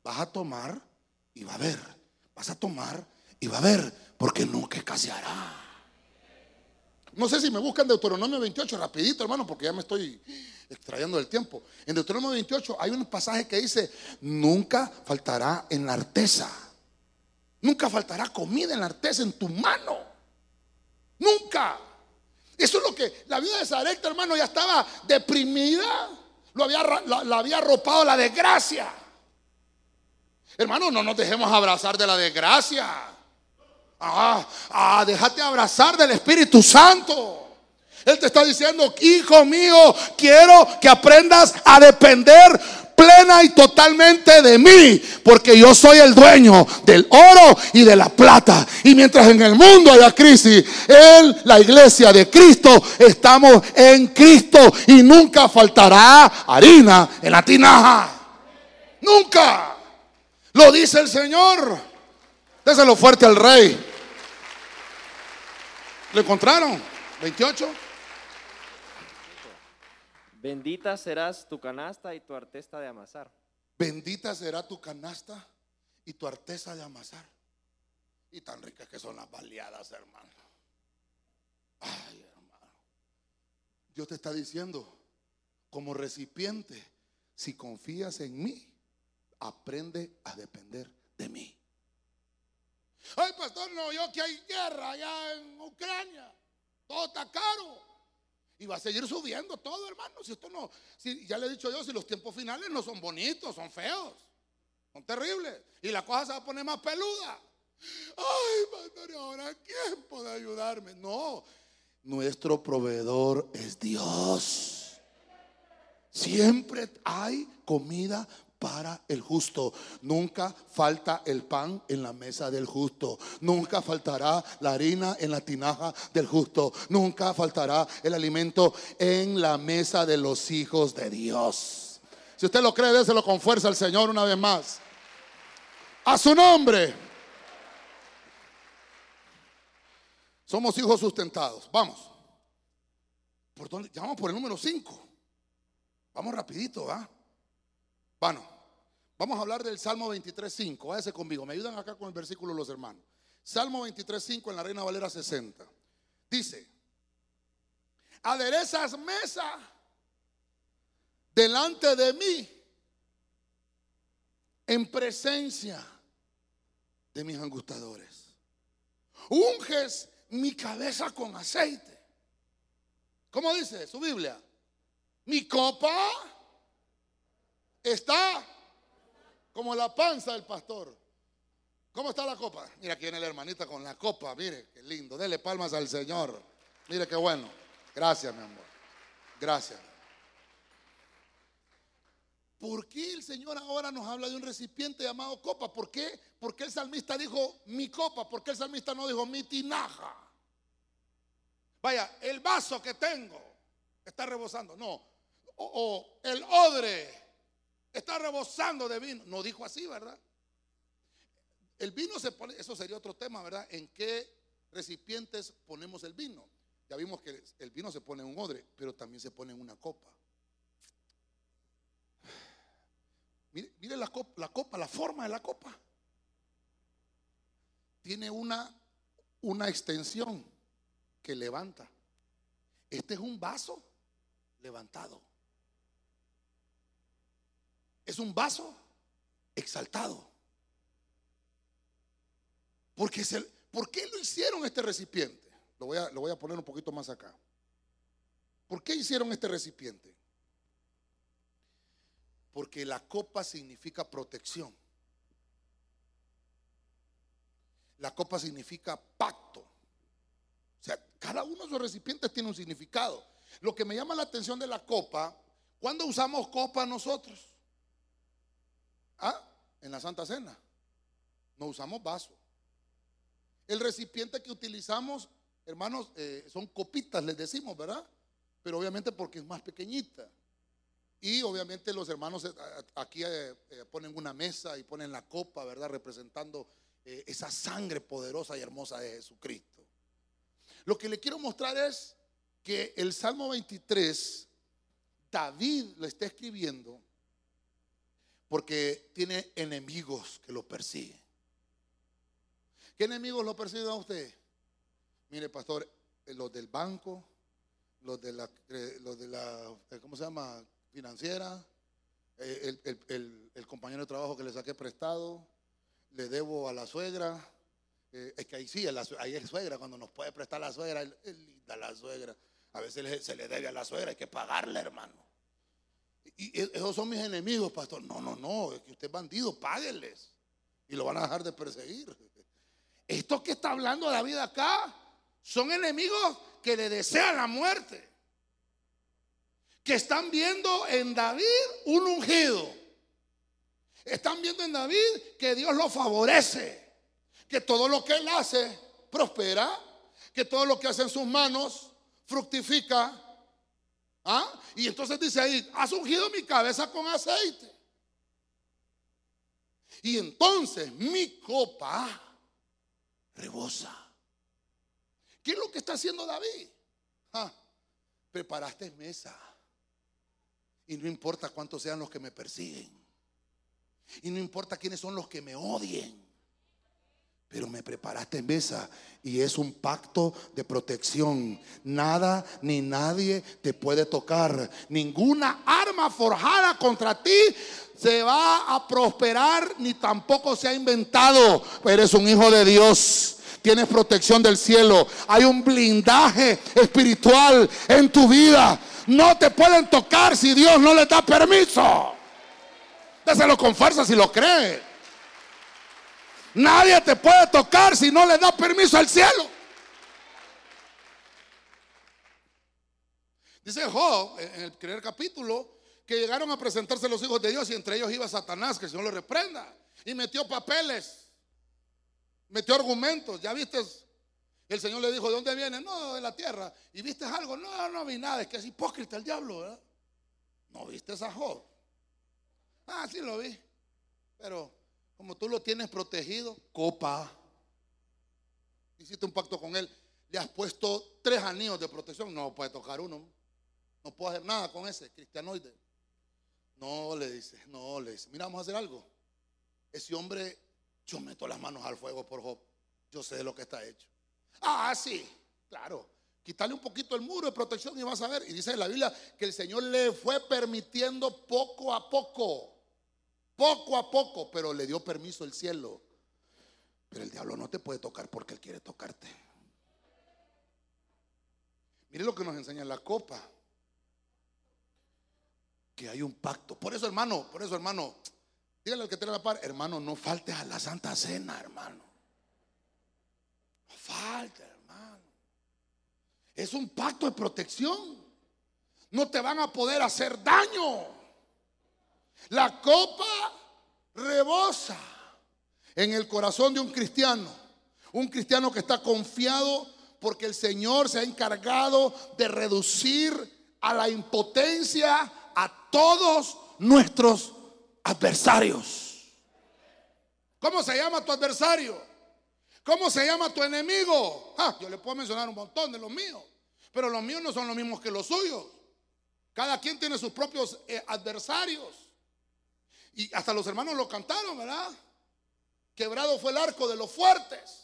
Speaker 2: vas a tomar y va a ver. Vas a tomar y va a ver, porque nunca escaseará. No sé si me buscan Deuteronomio 28 rapidito, hermano, porque ya me estoy extrayendo del tiempo. En Deuteronomio 28 hay un pasaje que dice, nunca faltará en la arteza. Nunca faltará comida en la arteza en tu mano. Nunca. Eso es lo que la vida de Sarepta, hermano, ya estaba deprimida. Lo había, la, había arropado la desgracia. Hermano, no nos dejemos abrazar de la desgracia. Ah, ah, déjate abrazar del Espíritu Santo. Él te está diciendo, hijo mío, quiero que aprendas a depender plena y totalmente de mí, porque yo soy el dueño del oro y de la plata. Y mientras en el mundo haya crisis, en la iglesia de Cristo estamos en Cristo y nunca faltará harina en la tinaja. Nunca. Lo dice el Señor. Déselo fuerte al rey. ¿Lo encontraron? 28.
Speaker 4: Bendita serás tu canasta y tu artesta de amasar.
Speaker 2: Bendita será tu canasta y tu artesa de amasar. Y tan ricas que son las baleadas, hermano. Ay, hermano. Dios te está diciendo, como recipiente, si confías en mí, aprende a depender de mí. Ay, pastor, no, yo que hay guerra allá en Ucrania. Todo está caro. Y va a seguir subiendo todo, hermano. Si esto no, ya le he dicho yo, si los tiempos finales no son bonitos, son feos, son terribles. Y la cosa se va a poner más peluda. Ay, pastor, ahora quién puede ayudarme? No, nuestro proveedor es Dios. Siempre hay comida para el justo. Nunca falta el pan en la mesa del justo. Nunca faltará la harina en la tinaja del justo. Nunca faltará el alimento en la mesa de los hijos de Dios. Si usted lo cree, déselo con fuerza al Señor una vez más. A su nombre. Somos hijos sustentados. Vamos. ¿Por? Ya vamos por el número 5. Vamos rapidito, ¿va? Bueno, vamos a hablar del Salmo 23.5. Váyase conmigo. Me ayudan acá con el versículo los hermanos. Salmo 23.5 en la Reina Valera 60. Dice, aderezas mesa delante de mí en presencia de mis angustadores. Unges mi cabeza con aceite. ¿Cómo dice su Biblia? Mi copa está como la panza del pastor. ¿Cómo está la copa? Mira, aquí viene la hermanita con la copa. Mire, qué lindo. Dele palmas al Señor. Mire qué bueno. Gracias, mi amor. Gracias. ¿Por qué el Señor ahora nos habla de un recipiente llamado copa? ¿Por qué? Porque el salmista dijo mi copa. ¿Por qué el salmista no dijo mi tinaja? Vaya, el vaso que tengo está rebosando. No. O, el odre está rebosando de vino. No dijo así, ¿verdad? El vino se pone, eso sería otro tema, ¿verdad? ¿En qué recipientes ponemos el vino? Ya vimos que el vino se pone en un odre, pero también se pone en una copa. Mire, la, copa, la copa, la forma de la copa. Tiene una, una extensión que levanta. Este es un vaso levantado. Es un vaso exaltado. Porque es el, ¿Por qué lo hicieron este recipiente? Lo voy, a, lo voy a poner un poquito más acá. ¿Por qué hicieron este recipiente? Porque la copa significa protección. La copa significa pacto. O sea, cada uno de esos recipientes tiene un significado. Lo que me llama la atención de la copa, ¿cuándo usamos copa nosotros? Ah, en la Santa Cena. No usamos vaso. El recipiente que utilizamos, hermanos, eh, son copitas, les decimos, ¿verdad? Pero obviamente porque es más pequeñita. Y obviamente los hermanos eh, aquí eh, ponen una mesa y ponen la copa, ¿verdad? Representando esa sangre poderosa y hermosa de Jesucristo. Lo que le quiero mostrar es que el Salmo 23, David lo está escribiendo porque tiene enemigos que lo persiguen. ¿Qué enemigos lo persiguen a usted? Mire, pastor, eh, los del banco, los de la, eh, los de la eh, ¿cómo se llama? Financiera, el, el compañero de trabajo que le saqué prestado, le debo a la suegra, es que ahí sí, ahí es suegra, cuando nos puede prestar la suegra, es linda la suegra. A veces se le debe a la suegra, hay que pagarle, hermano. Y, esos son mis enemigos, pastor. No, no, no, es que usted es bandido, págueles. Y lo van a dejar de perseguir. Esto que está hablando David acá son enemigos que le desean la muerte. Que están viendo en David un ungido. Están viendo en David que Dios lo favorece que todo lo que él hace prospera, que todo lo que hace en sus manos fructifica. ¿Ah? Y entonces dice ahí, has ungido mi cabeza con aceite. Y entonces mi copa rebosa. ¿Qué es lo que está haciendo David? Ah, preparaste mesa. Y no importa cuántos sean los que me persiguen. Y no importa quiénes son los que me odien pero me preparaste mesa y es un pacto de protección. Nada ni nadie te puede tocar. Ninguna arma forjada contra ti se va a prosperar ni tampoco se ha inventado. Eres un hijo de Dios. Tienes protección del cielo. Hay un blindaje espiritual en tu vida. No te pueden tocar si Dios no le da permiso. Déselo con fuerza si lo cree. Nadie te puede tocar si no le da permiso al cielo. Dice Job en el primer capítulo que llegaron a presentarse los hijos de Dios y entre ellos iba Satanás, que el Señor lo reprenda. Y metió papeles, metió argumentos. ¿Ya viste? El Señor le dijo, ¿de dónde viene? No, de la tierra. ¿Y viste algo? No, no vi nada. Es que es hipócrita el diablo, ¿verdad? ¿No viste esa Job? Ah, sí lo vi. Pero como tú lo tienes protegido, copa. Hiciste un pacto con él. Le has puesto tres anillos de protección. No puede tocar uno. No puedo hacer nada con ese cristianoide. No le dice, no le dice. Mira, vamos a hacer algo. Ese hombre, yo meto las manos al fuego por Job. Yo sé lo que está hecho. Ah, sí, claro. Quitarle un poquito el muro de protección y vas a ver. Y dice la Biblia que el Señor le fue permitiendo poco a poco. Poco a poco, pero le dio permiso el cielo. Pero el diablo no te puede tocar porque él quiere tocarte. Mire lo que nos enseña en la copa. Que hay un pacto. Por eso, hermano, por eso, hermano, dígale al que tiene la par, hermano, no faltes a la Santa Cena, hermano. No falte, hermano. Es un pacto de protección. No te van a poder hacer daño. La copa rebosa en el corazón de un cristiano. Un cristiano que está confiado porque el Señor se ha encargado de reducir a la impotencia a todos nuestros adversarios. ¿Cómo se llama tu adversario? ¿Cómo se llama tu enemigo? Ah, yo le puedo mencionar un montón de los míos, pero los míos no son los mismos que los suyos. Cada quien tiene sus propios eh, adversarios. Y hasta los hermanos lo cantaron, ¿verdad? Quebrado fue el arco de los fuertes.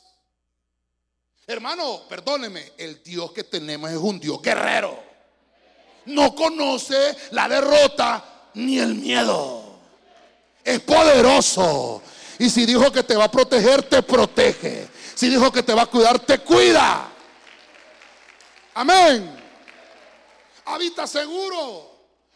Speaker 2: Hermano, perdóneme, el Dios que tenemos es un Dios guerrero. No conoce la derrota ni el miedo. Es poderoso. Y si dijo que te va a proteger, te protege. Si dijo que te va a cuidar, te cuida. Amén. Habita seguro.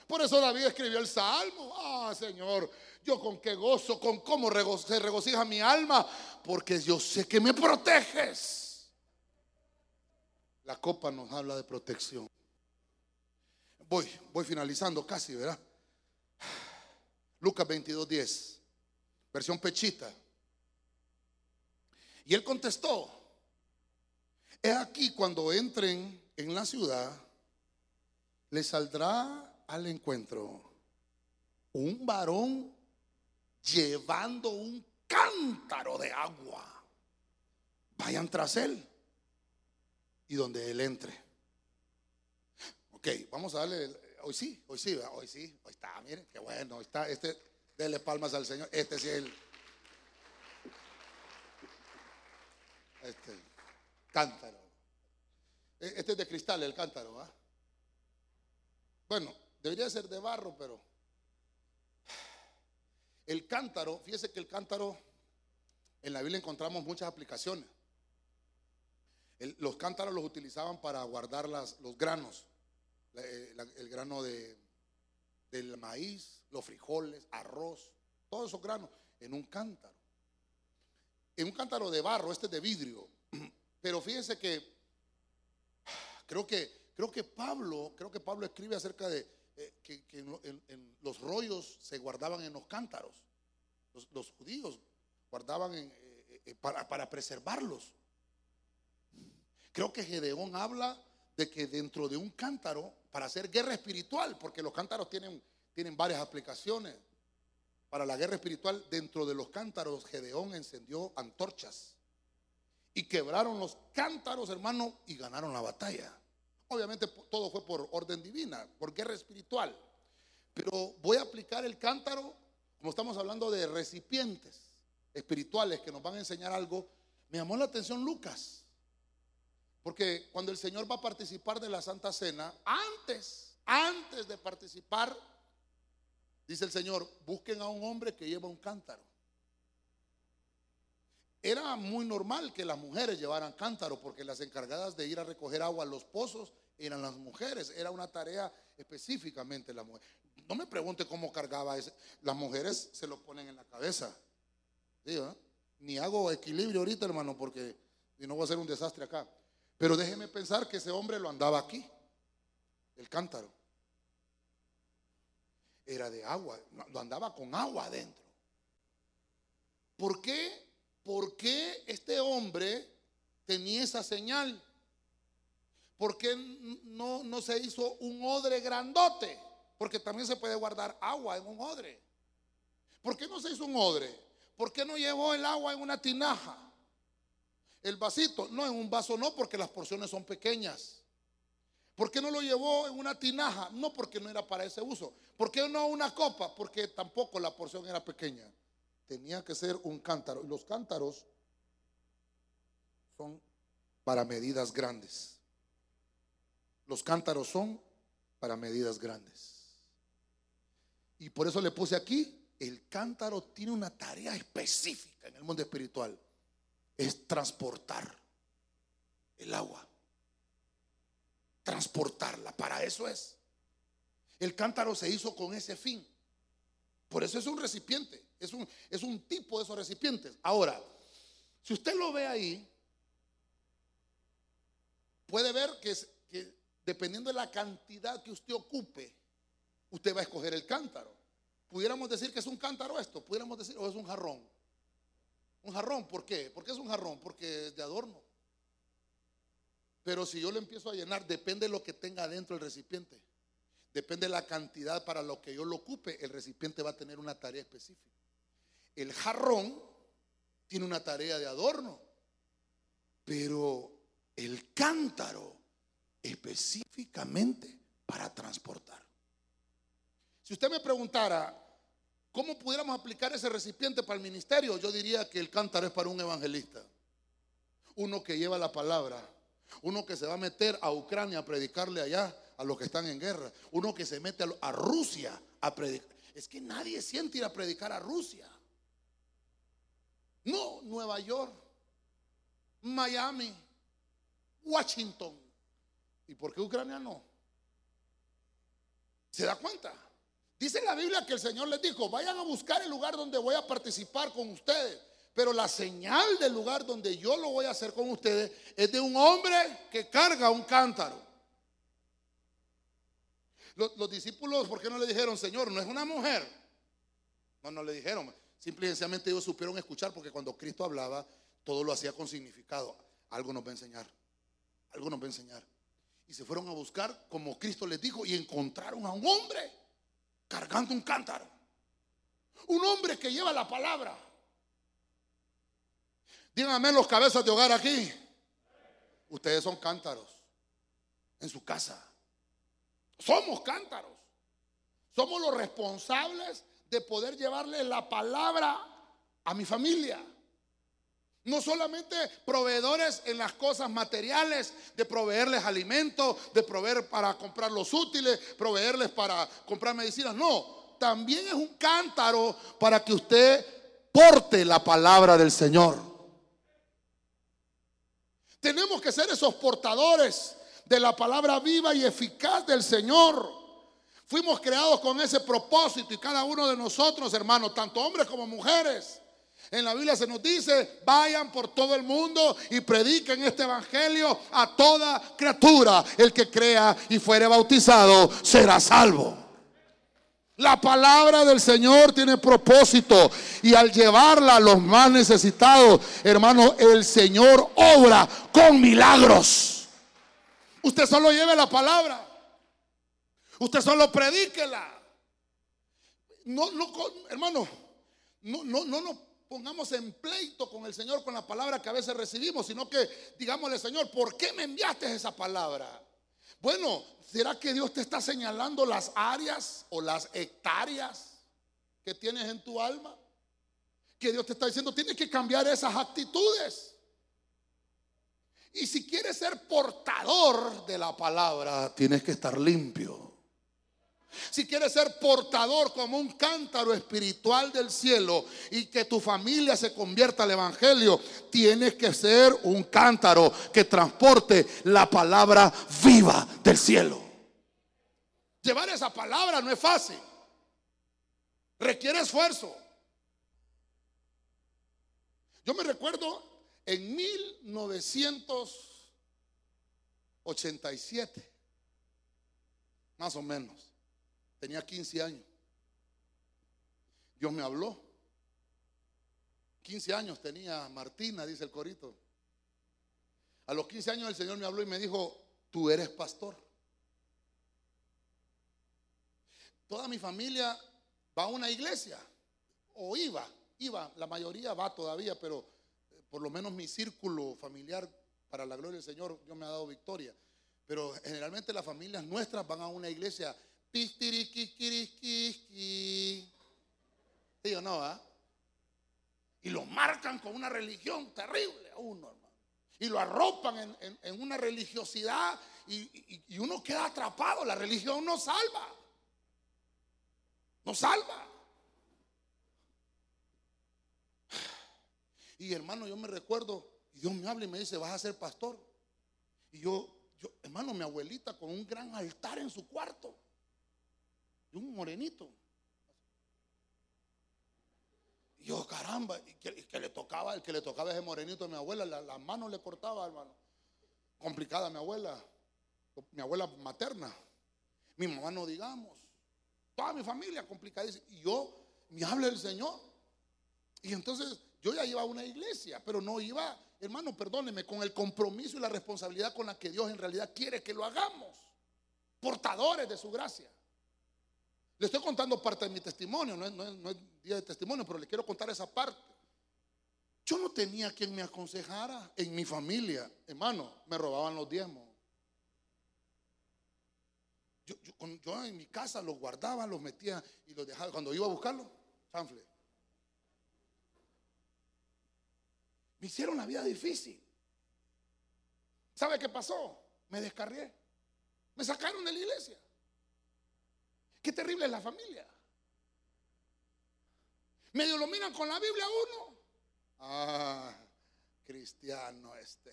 Speaker 2: Por eso David escribió el salmo. Ah, Señor, yo con qué gozo, con cómo se regocija mi alma, porque yo sé que me proteges. La copa nos habla de protección. Voy, voy finalizando casi, ¿verdad? Lucas 22, 10, versión pechita. Y él contestó, es aquí cuando entren en la ciudad, le saldrá al encuentro un varón llevando un cántaro de agua. Vayan tras él y donde él entre. Ok, vamos a darle, hoy sí, hoy sí, hoy sí, hoy está, miren, qué bueno, hoy está, este, dele palmas al Señor, este sí es el, este, cántaro. E, este es de cristal, el cántaro, ¿ah? Bueno, debería ser de barro, pero el cántaro, fíjese que el cántaro, en la Biblia encontramos muchas aplicaciones. los cántaros los utilizaban para guardar las, los granos, eh, el grano de, del maíz, los frijoles, arroz, todos esos granos en un cántaro. En un cántaro de barro, este es de vidrio. (clears throat) Pero fíjese que creo que creo que Pablo, creo que Pablo escribe acerca de eh, que, en, los rollos se guardaban en los cántaros. Los, judíos guardaban eh, eh, para, preservarlos. Creo que Gedeón habla de que dentro de un cántaro, para hacer guerra espiritual, porque los cántaros tienen, tienen varias aplicaciones, para la guerra espiritual, dentro de los cántaros, Gedeón encendió antorchas y quebraron los cántaros, hermano, y ganaron la batalla. Obviamente todo fue por orden divina, por guerra espiritual. Pero voy a aplicar el cántaro, como estamos hablando de recipientes espirituales que nos van a enseñar algo. Me llamó la atención Lucas. Porque cuando el Señor va a participar de la Santa Cena, antes, antes de participar, dice el Señor, busquen a un hombre que lleva un cántaro. Era muy normal que las mujeres llevaran cántaro porque las encargadas de ir a recoger agua a los pozos eran las mujeres. Era una tarea específicamente la mujer. No me pregunte cómo cargaba ese. Las mujeres se lo ponen en la cabeza. Ni hago equilibrio ahorita, hermano, porque no voy a hacer un desastre acá. Pero déjeme pensar que ese hombre lo andaba aquí, el cántaro. era de agua, lo andaba con agua adentro. ¿Por qué? ¿Por qué este hombre tenía esa señal? ¿Por qué no, no se hizo un odre grandote? Porque también se puede guardar agua en un odre. ¿Por qué no se hizo un odre? ¿Por qué no llevó el agua en una tinaja? El vasito, no, en un vaso no, porque las porciones son pequeñas. ¿Por qué no lo llevó en una tinaja? No, porque no era para ese uso. ¿Por qué no una copa? Porque tampoco la porción era pequeña. Tenía que ser un cántaro. Y los cántaros son para medidas grandes. Los cántaros son para medidas grandes. Y por eso le puse aquí, el cántaro tiene una tarea específica en el mundo espiritual. Es transportar el agua transportarla. Para eso es. El cántaro se hizo con ese fin. Por eso es un recipiente. Es un, es un tipo de esos recipientes. Ahora, si usted lo ve ahí, puede ver que, dependiendo de la cantidad que usted ocupe, usted va a escoger el cántaro. Pudiéramos decir que es un cántaro esto, pudiéramos decir, o es un jarrón. Un jarrón, ¿por qué? ¿Por qué es un jarrón? Porque es de adorno. Pero si yo lo empiezo a llenar, depende de lo que tenga dentro el recipiente. Depende de la cantidad para lo que yo lo ocupe, el recipiente va a tener una tarea específica. El jarrón tiene una tarea de adorno, pero el cántaro específicamente para transportar. Si usted me preguntara, ¿cómo pudiéramos aplicar ese recipiente para el ministerio? Yo diría que el cántaro es para un evangelista, uno que lleva la palabra uno que se va a meter a Ucrania a predicarle allá a los que están en guerra. Uno que se mete a, Rusia a predicar. Es que nadie siente ir a predicar a Rusia. No, Nueva York, Miami, Washington. ¿Y por qué Ucrania no? ¿Se da cuenta? Dice la Biblia que el Señor les dijo, vayan a buscar el lugar donde voy a participar con ustedes. Pero la señal del lugar donde yo lo voy a hacer con ustedes es de un hombre que carga un cántaro. Los, discípulos, ¿por qué no le dijeron, Señor, no es una mujer? No, no le dijeron. Simple y sencillamente ellos supieron escuchar porque cuando Cristo hablaba, todo lo hacía con significado. Algo nos va a enseñar. Algo nos va a enseñar. Y se fueron a buscar como Cristo les dijo y encontraron a un hombre cargando un cántaro. Un hombre que lleva la palabra. Díganme los cabezas de hogar aquí. Ustedes son cántaros en su casa. Somos cántaros. Somos los responsables de poder llevarle la palabra a mi familia. No solamente proveedores en las cosas materiales, de proveerles alimentos, de proveer para comprar los útiles, proveerles para comprar medicinas. No, también es un cántaro para que usted porte la palabra del Señor. Tenemos que ser esos portadores de la palabra viva y eficaz del Señor. Fuimos creados con ese propósito y cada uno de nosotros, hermanos, tanto hombres como mujeres. En la Biblia se nos dice, vayan por todo el mundo y prediquen este evangelio a toda criatura. El que crea y fuere bautizado será salvo. La palabra del Señor tiene propósito y al llevarla a los más necesitados, hermano, el Señor obra con milagros. Usted solo lleve la palabra. Usted solo predíquela. No, no, hermano, no, no, no nos pongamos en pleito con el Señor con la palabra que a veces recibimos, sino que digámosle, Señor, ¿por qué me enviaste esa palabra? Bueno, ¿será que Dios te está señalando las áreas o las hectáreas que tienes en tu alma? Que Dios te está diciendo, tienes que cambiar esas actitudes. Y si quieres ser portador de la palabra, tienes que estar limpio. Si quieres ser portador como un cántaro espiritual del cielo y que tu familia se convierta al Evangelio, tienes que ser un cántaro que transporte la palabra viva del cielo. Llevar esa palabra no es fácil. Requiere esfuerzo. Yo me recuerdo en 1987, más o menos. Tenía 15 años. Dios me habló. 15 años tenía Martina, dice el corito. A los 15 años el Señor me habló y me dijo, tú eres pastor. Toda mi familia va a una iglesia, o iba, iba, la mayoría va todavía, pero eh, por lo menos mi círculo familiar, para la gloria del Señor, Dios me ha dado victoria. Pero generalmente las familias nuestras van a una iglesia. ¿Sí no, ah? Y lo marcan con una religión terrible a uno, hermano. Y lo arropan en, en- en una religiosidad y, y- y uno queda atrapado. La religión no salva. No salva. Y hermano, yo me recuerdo, y Dios me habla y me dice, vas a ser pastor. Y yo, yo, hermano, mi abuelita con un gran altar en su cuarto. Un morenito. Yo, caramba, y que, le tocaba, el que le tocaba ese morenito a mi abuela, la, la mano le cortaba, hermano. Complicada mi abuela, mi abuela materna. Mi mamá no digamos. Toda mi familia complicadísima. Y yo, me habla el Señor. Y entonces yo ya iba a una iglesia, pero no iba, hermano, perdóneme, con el compromiso y la responsabilidad con la que Dios en realidad quiere que lo hagamos. Portadores de su gracia. Le estoy contando parte de mi testimonio, no es, día de testimonio, pero le quiero contar esa parte. Yo no tenía quien me aconsejara en mi familia, hermano, me robaban los diezmos. Yo, yo en mi casa los guardaba, los metía y los dejaba. Cuando iba a buscarlos, chanfle. Me hicieron la vida difícil. ¿Sabe qué pasó? Me descarrié. Me sacaron de la iglesia. Qué terrible es la familia. Medio lo miran con la Biblia uno. Ah, cristiano este.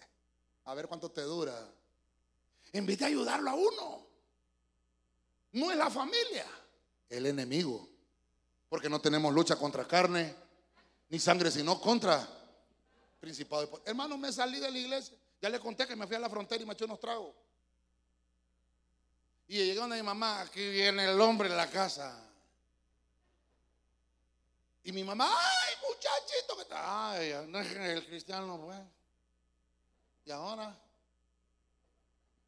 Speaker 2: A ver cuánto te dura. En vez de ayudarlo a uno. No es la familia, el enemigo. Porque no tenemos lucha contra carne ni sangre, sino contra principado. Hermano, me salí de la iglesia. Ya le conté que me fui a la frontera y me eché unos tragos. Y llegué donde mi mamá, aquí viene el hombre de la casa. Y mi mamá, ay, muchachito, que está. Ay, no es el cristiano, pues. Y ahora,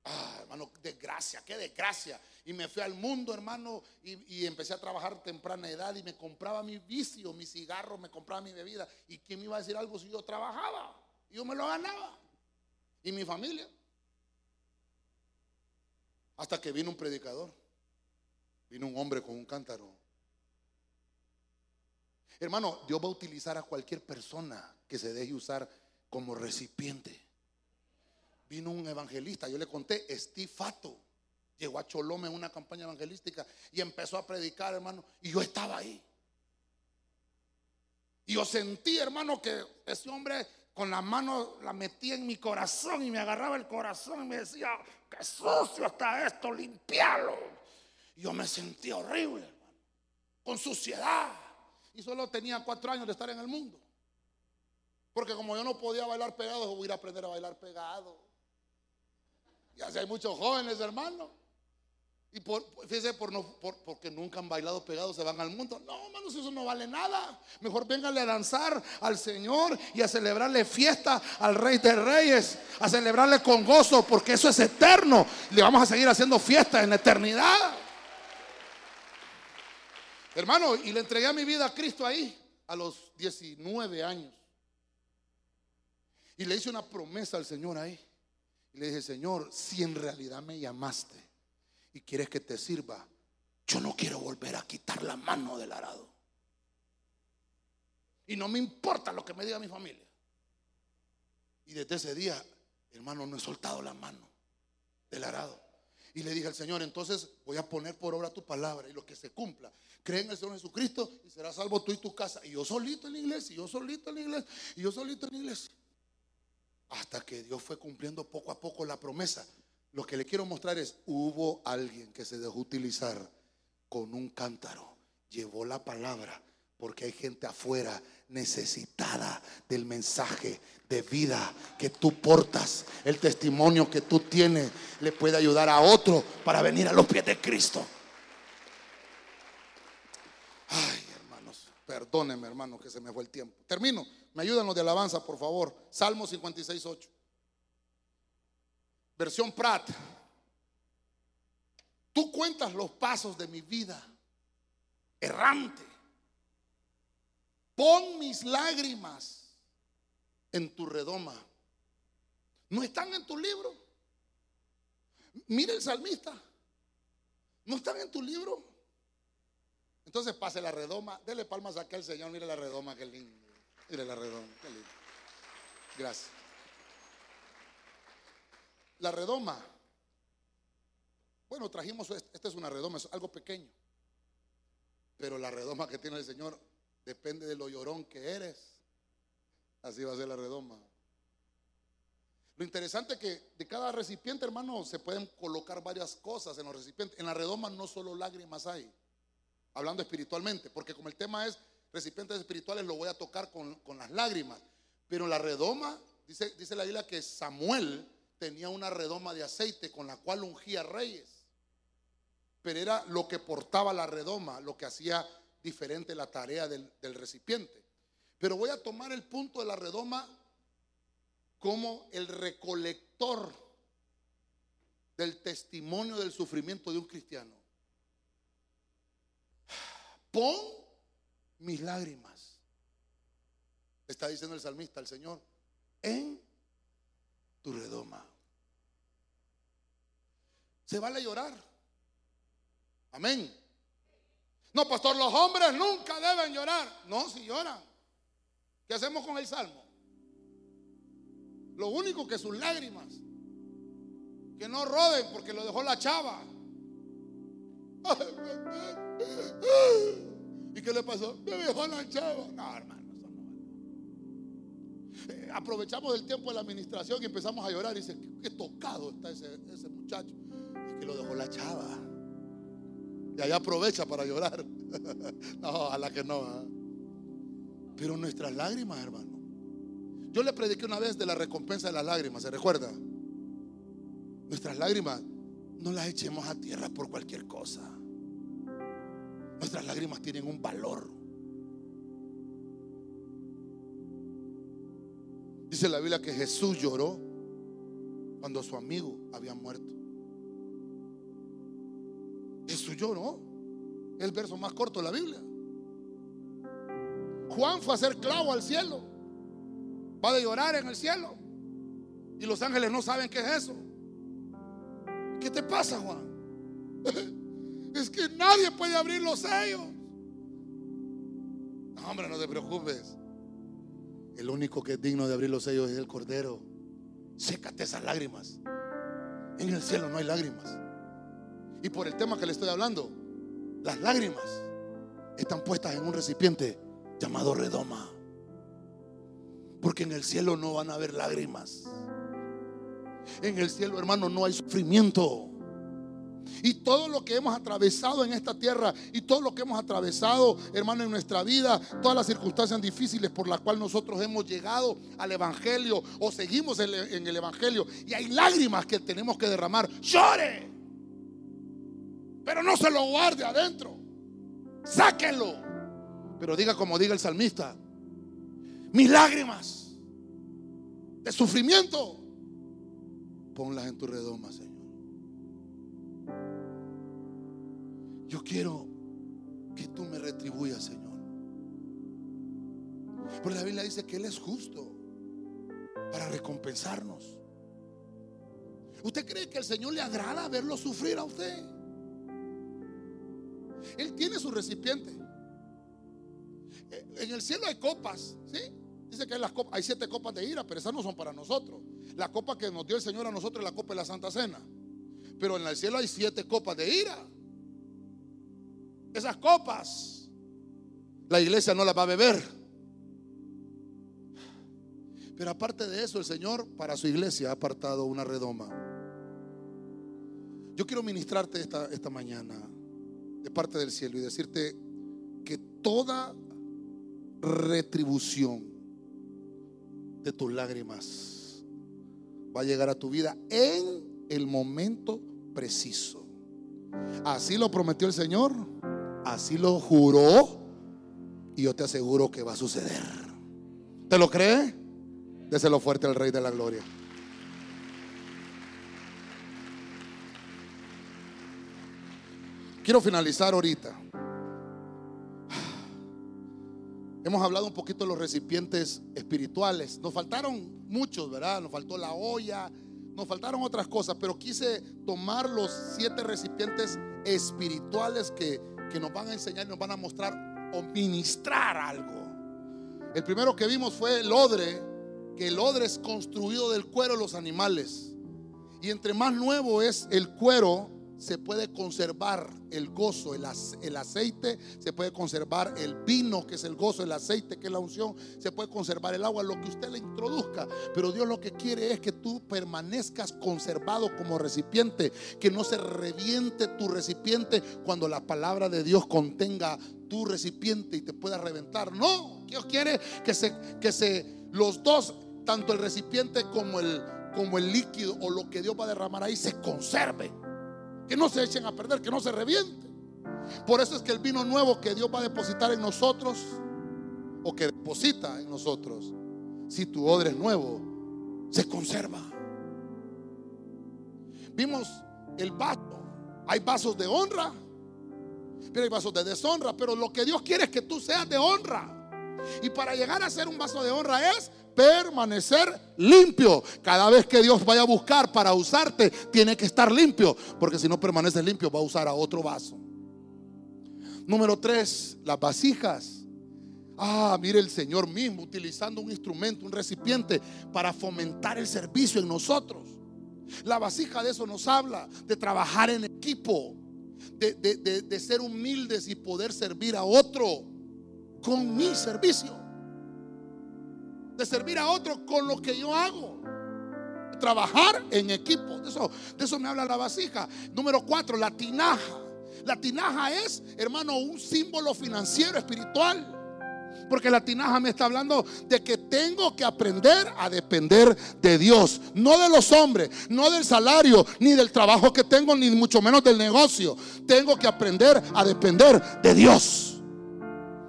Speaker 2: ah, hermano, desgracia, qué desgracia. Y me fui al mundo, hermano, y, empecé a trabajar temprana edad y me compraba mi vicio, mi cigarro, me compraba mi bebida. ¿Y quién me iba a decir algo si yo trabajaba? Y yo me lo ganaba. Y mi familia. Hasta que vino un predicador. Vino un hombre con un cántaro. Hermano, Dios va a utilizar a cualquier persona que se deje usar como recipiente. Vino un evangelista, yo le conté, Steve Fato. Llegó a Choloma en una campaña evangelística y empezó a predicar, hermano. Y yo estaba ahí. Y yo sentí, hermano, que ese hombre con la mano la metía en mi corazón y me agarraba el corazón y me decía, qué sucio está esto, limpialo. Yo me sentí horrible, hermano, con suciedad. Y solo tenía cuatro años de estar en el mundo. Porque como yo no podía bailar pegado, voy a ir a aprender a bailar pegado. Y así hay muchos jóvenes, hermano. Y por, fíjese, por no, por- porque nunca han bailado pegados, se van al mundo. No, hermanos, eso no vale nada. Mejor vénganle a danzar al Señor y a celebrarle fiesta al Rey de Reyes, a celebrarle con gozo, porque eso es eterno. Le vamos a seguir haciendo fiesta en la eternidad. Hermano, y le entregué mi vida a Cristo ahí a los 19 años. Y le hice una promesa al Señor ahí. Y le dije, Señor, si en realidad me llamaste y quieres que te sirva, yo no quiero volver a quitar la mano del arado. Y no me importa lo que me diga mi familia. Y desde ese día, hermano, no he soltado la mano del arado. Y le dije al Señor, entonces voy a poner por obra tu palabra y lo que se cumpla. Cree en el Señor Jesucristo y serás salvo tú y tu casa. Y yo solito en la iglesia, y yo solito en la iglesia, y yo solito en la iglesia. Hasta que Dios fue cumpliendo poco a poco la promesa. Lo que le quiero mostrar es, hubo alguien que se dejó utilizar con un cántaro. Llevó la palabra porque hay gente afuera necesitada del mensaje de vida que tú portas. El testimonio que tú tienes le puede ayudar a otro para venir a los pies de Cristo. Ay, hermanos, Perdónenme, hermano, que se me fue el tiempo. Termino. Me ayudan los de alabanza, por favor. Salmo 56, 8. Versión Prat. Tú cuentas los pasos de mi vida errante. Pon mis lágrimas en tu redoma. No están en tu libro. Mire el salmista. No están en tu libro. Entonces pase la redoma. Dele palmas a aquel señor. Mire la redoma, qué lindo. Mire la redoma, qué lindo. Gracias. La redoma. Bueno, trajimos, esta es una redoma, es algo pequeño. Pero la redoma que tiene el Señor depende de lo llorón que eres. Así va a ser la redoma. Lo interesante es que de cada recipiente, hermano, se pueden colocar varias cosas en los recipientes. En la redoma no solo lágrimas hay, hablando espiritualmente, porque como el tema es recipientes espirituales, lo voy a tocar con, las lágrimas. Pero la redoma, dice, dice la Biblia que Samuel tenía una redoma de aceite con la cual ungía reyes. Pero era lo que portaba la redoma, lo que hacía diferente la tarea del, del recipiente. Pero voy a tomar el punto de la redoma como el recolector del testimonio del sufrimiento de un cristiano. Pon mis lágrimas, está diciendo el salmista, el Señor, en tu redoma. Se vale llorar. Amén. No, pastor, los hombres nunca deben llorar. No, si lloran. ¿Qué hacemos con el salmo? Lo único que sus lágrimas, que no roden porque lo dejó la chava. (laughs) ¿Y qué le pasó? Me dejó la chava. No, hermano, eh, aprovechamos el tiempo de la administración y empezamos a llorar. Y dice, qué tocado está ese, ese muchacho. Es que lo dejó la chava. Y allá aprovecha para llorar. (laughs) no, la que no. ¿ah? Pero nuestras lágrimas, hermano. Yo le prediqué una vez de la recompensa de las lágrimas, ¿se recuerda? Nuestras lágrimas no las echemos a tierra por cualquier cosa. Nuestras lágrimas tienen un valor. Dice la Biblia que Jesús lloró cuando su amigo había muerto. Jesús lloró. El verso más corto de la Biblia. Juan fue a hacer clavo al cielo va a llorar en el cielo. Y los ángeles no saben qué es eso. ¿Qué te pasa, Juan? (laughs) Es que nadie puede abrir los sellos. No, hombre, no te preocupes. El único que es digno de abrir los sellos es el Cordero. Sécate esas lágrimas. En el cielo no hay lágrimas. Y por el tema que le estoy hablando, las lágrimas están puestas en un recipiente llamado redoma. Porque en el cielo no van a haber lágrimas. En el cielo, hermano, no hay sufrimiento. Y todo lo que hemos atravesado en esta tierra y todo lo que hemos atravesado, hermano, en nuestra vida, todas las circunstancias difíciles por las cuales nosotros hemos llegado al Evangelio o seguimos en el Evangelio y hay lágrimas que tenemos que derramar, llore. Pero no se lo guarde adentro. Sáquenlo. Pero diga como diga el salmista, mis lágrimas de sufrimiento, ponlas en tu redoma, Señor. Yo quiero que tú me retribuyas, Señor. Porque la Biblia dice que Él es justo para recompensarnos. ¿Usted cree que el Señor le agrada verlo sufrir a usted? Él tiene su recipiente. En el cielo hay copas, ¿sí? Dice que hay, hay siete copas de ira, pero esas no son para nosotros. La copa que nos dio el Señor a nosotros es la copa de la Santa Cena. Pero en el cielo hay siete copas de ira. Esas copas, la iglesia no las va a beber. Pero aparte de eso, el Señor para su iglesia ha apartado una redoma. Yo quiero ministrarte esta, esta mañana de parte del cielo y decirte que toda retribución de tus lágrimas va a llegar a tu vida en el momento preciso. Así lo prometió el Señor, así lo juró Y yo te aseguro que va a suceder. ¿Te lo cree? Déselo fuerte al Rey de la Gloria. Quiero finalizar ahorita. Hemos hablado un poquito de los recipientes espirituales. Nos faltaron muchos, ¿verdad? Nos faltó la olla, nos faltaron otras cosas, pero quise tomar los siete recipientes espirituales que, que nos van a enseñar, nos van a mostrar o ministrar algo. El primero que vimos fue el odre, que el odre es construido del cuero de los animales. Y entre más nuevo es el cuero, se puede conservar el gozo, el, aceite, se puede conservar el vino, que es el gozo, el aceite, que es la unción, se puede conservar el agua, lo que usted le introduzca. Pero Dios lo que quiere es que tú permanezcas conservado como recipiente, que no se reviente tu recipiente cuando la palabra de Dios contenga tu recipiente y te pueda reventar. No, Dios quiere que se, que se, los dos, tanto el recipiente como el, como el líquido o lo que Dios va a derramar ahí, se conserve. Que no se echen a perder, que no se reviente. Por eso es que el vino nuevo que Dios va a depositar en nosotros, o que deposita en nosotros, si tu odre es nuevo, se conserva. Vimos el vaso. Hay vasos de honra, pero hay vasos de deshonra. Pero lo que Dios quiere es que tú seas de honra. Y para llegar a ser un vaso de honra es permanecer limpio. Cada vez que Dios vaya a buscar para usarte, tiene que estar limpio. Porque si no permaneces limpio, va a usar a otro vaso. Número tres, las vasijas. Ah, mire el Señor mismo utilizando un instrumento, un recipiente para fomentar el servicio en nosotros. La vasija de eso nos habla, de trabajar en equipo, de, de ser humildes y poder servir a otro con mi servicio de servir a otro con lo que yo hago. Trabajar en equipo. De eso, de eso me habla la vasija. Número cuatro, la tinaja. La tinaja es, hermano, un símbolo financiero, espiritual. Porque la tinaja me está hablando de que tengo que aprender a depender de Dios, no de los hombres, no del salario, ni del trabajo que tengo, ni mucho menos del negocio. Tengo que aprender a depender de Dios.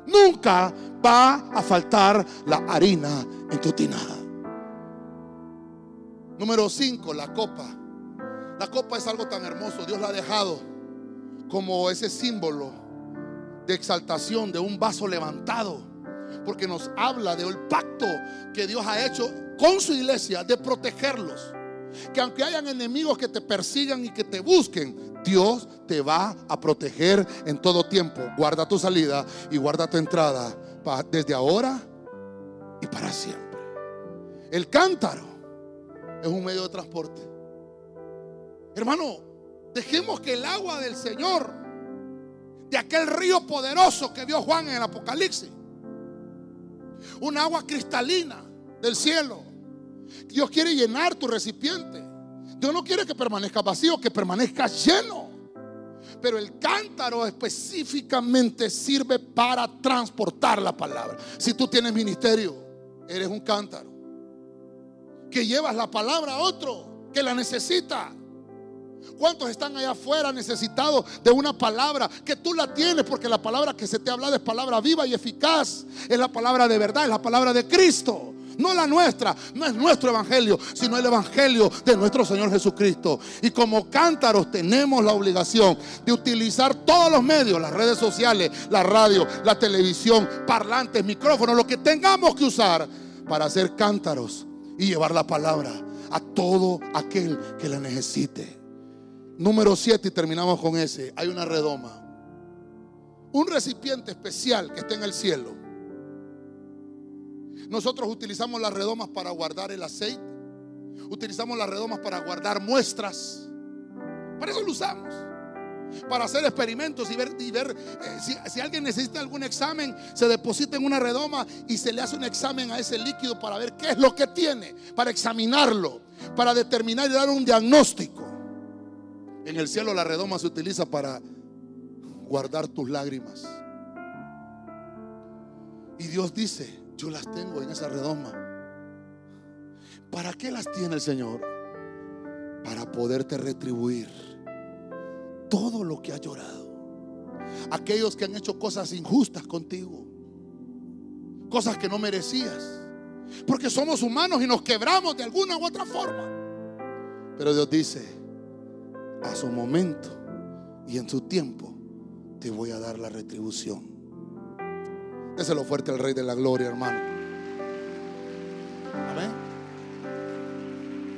Speaker 2: Nunca va a faltar la harina en tu tinaja. Número 5, la copa. La copa es algo tan hermoso. Dios la ha dejado como ese símbolo de exaltación de un vaso levantado. Porque nos habla del pacto que Dios ha hecho con su iglesia de protegerlos. Que aunque hayan enemigos que te persigan y que te busquen, Dios te va a proteger en todo tiempo. Guarda tu salida y guarda tu entrada desde ahora y para siempre. El cántaro es un medio de transporte. Hermano, dejemos que el agua del Señor, de aquel río poderoso que vio Juan en el Apocalipsis, un agua cristalina del cielo. Dios quiere llenar tu recipiente. Dios no quiere que permanezca vacío, que permanezca lleno. Pero el cántaro específicamente sirve para transportar la palabra. Si tú tienes ministerio, eres un cántaro. Que llevas la palabra a otro que la necesita. ¿Cuántos están allá afuera necesitados de una palabra que tú la tienes? Porque la palabra que se te habla es palabra viva y eficaz. Es la palabra de verdad, es la palabra de Cristo. No la nuestra, no es nuestro evangelio, sino el evangelio de nuestro Señor Jesucristo. Y como cántaros tenemos la obligación de utilizar todos los medios, las redes sociales, la radio, la televisión, parlantes, micrófonos, lo que tengamos que usar para hacer cántaros y llevar la palabra a todo aquel que la necesite. Número 7 y terminamos con ese. Hay una redoma. Un recipiente especial que está en el cielo nosotros utilizamos las redomas para guardar el aceite. Utilizamos las redomas para guardar muestras. Para eso lo usamos. Para hacer experimentos y ver, y ver eh, si, si, alguien necesita algún examen, se deposita en una redoma y se le hace un examen a ese líquido para ver qué es lo que tiene, para examinarlo, para determinar y dar un diagnóstico. En el cielo la redoma se utiliza para guardar tus lágrimas. Y Dios dice, yo las tengo en esa redoma. ¿Para qué las tiene el Señor? Para poderte retribuir todo lo que has llorado. Aquellos que han hecho cosas injustas contigo. cosas que no merecías. Porque somos humanos y nos quebramos de alguna u otra forma. Pero Dios dice, a su momento y en su tiempo te voy a dar la retribución. Es Déselo fuerte al Rey de la Gloria, hermano. Amén.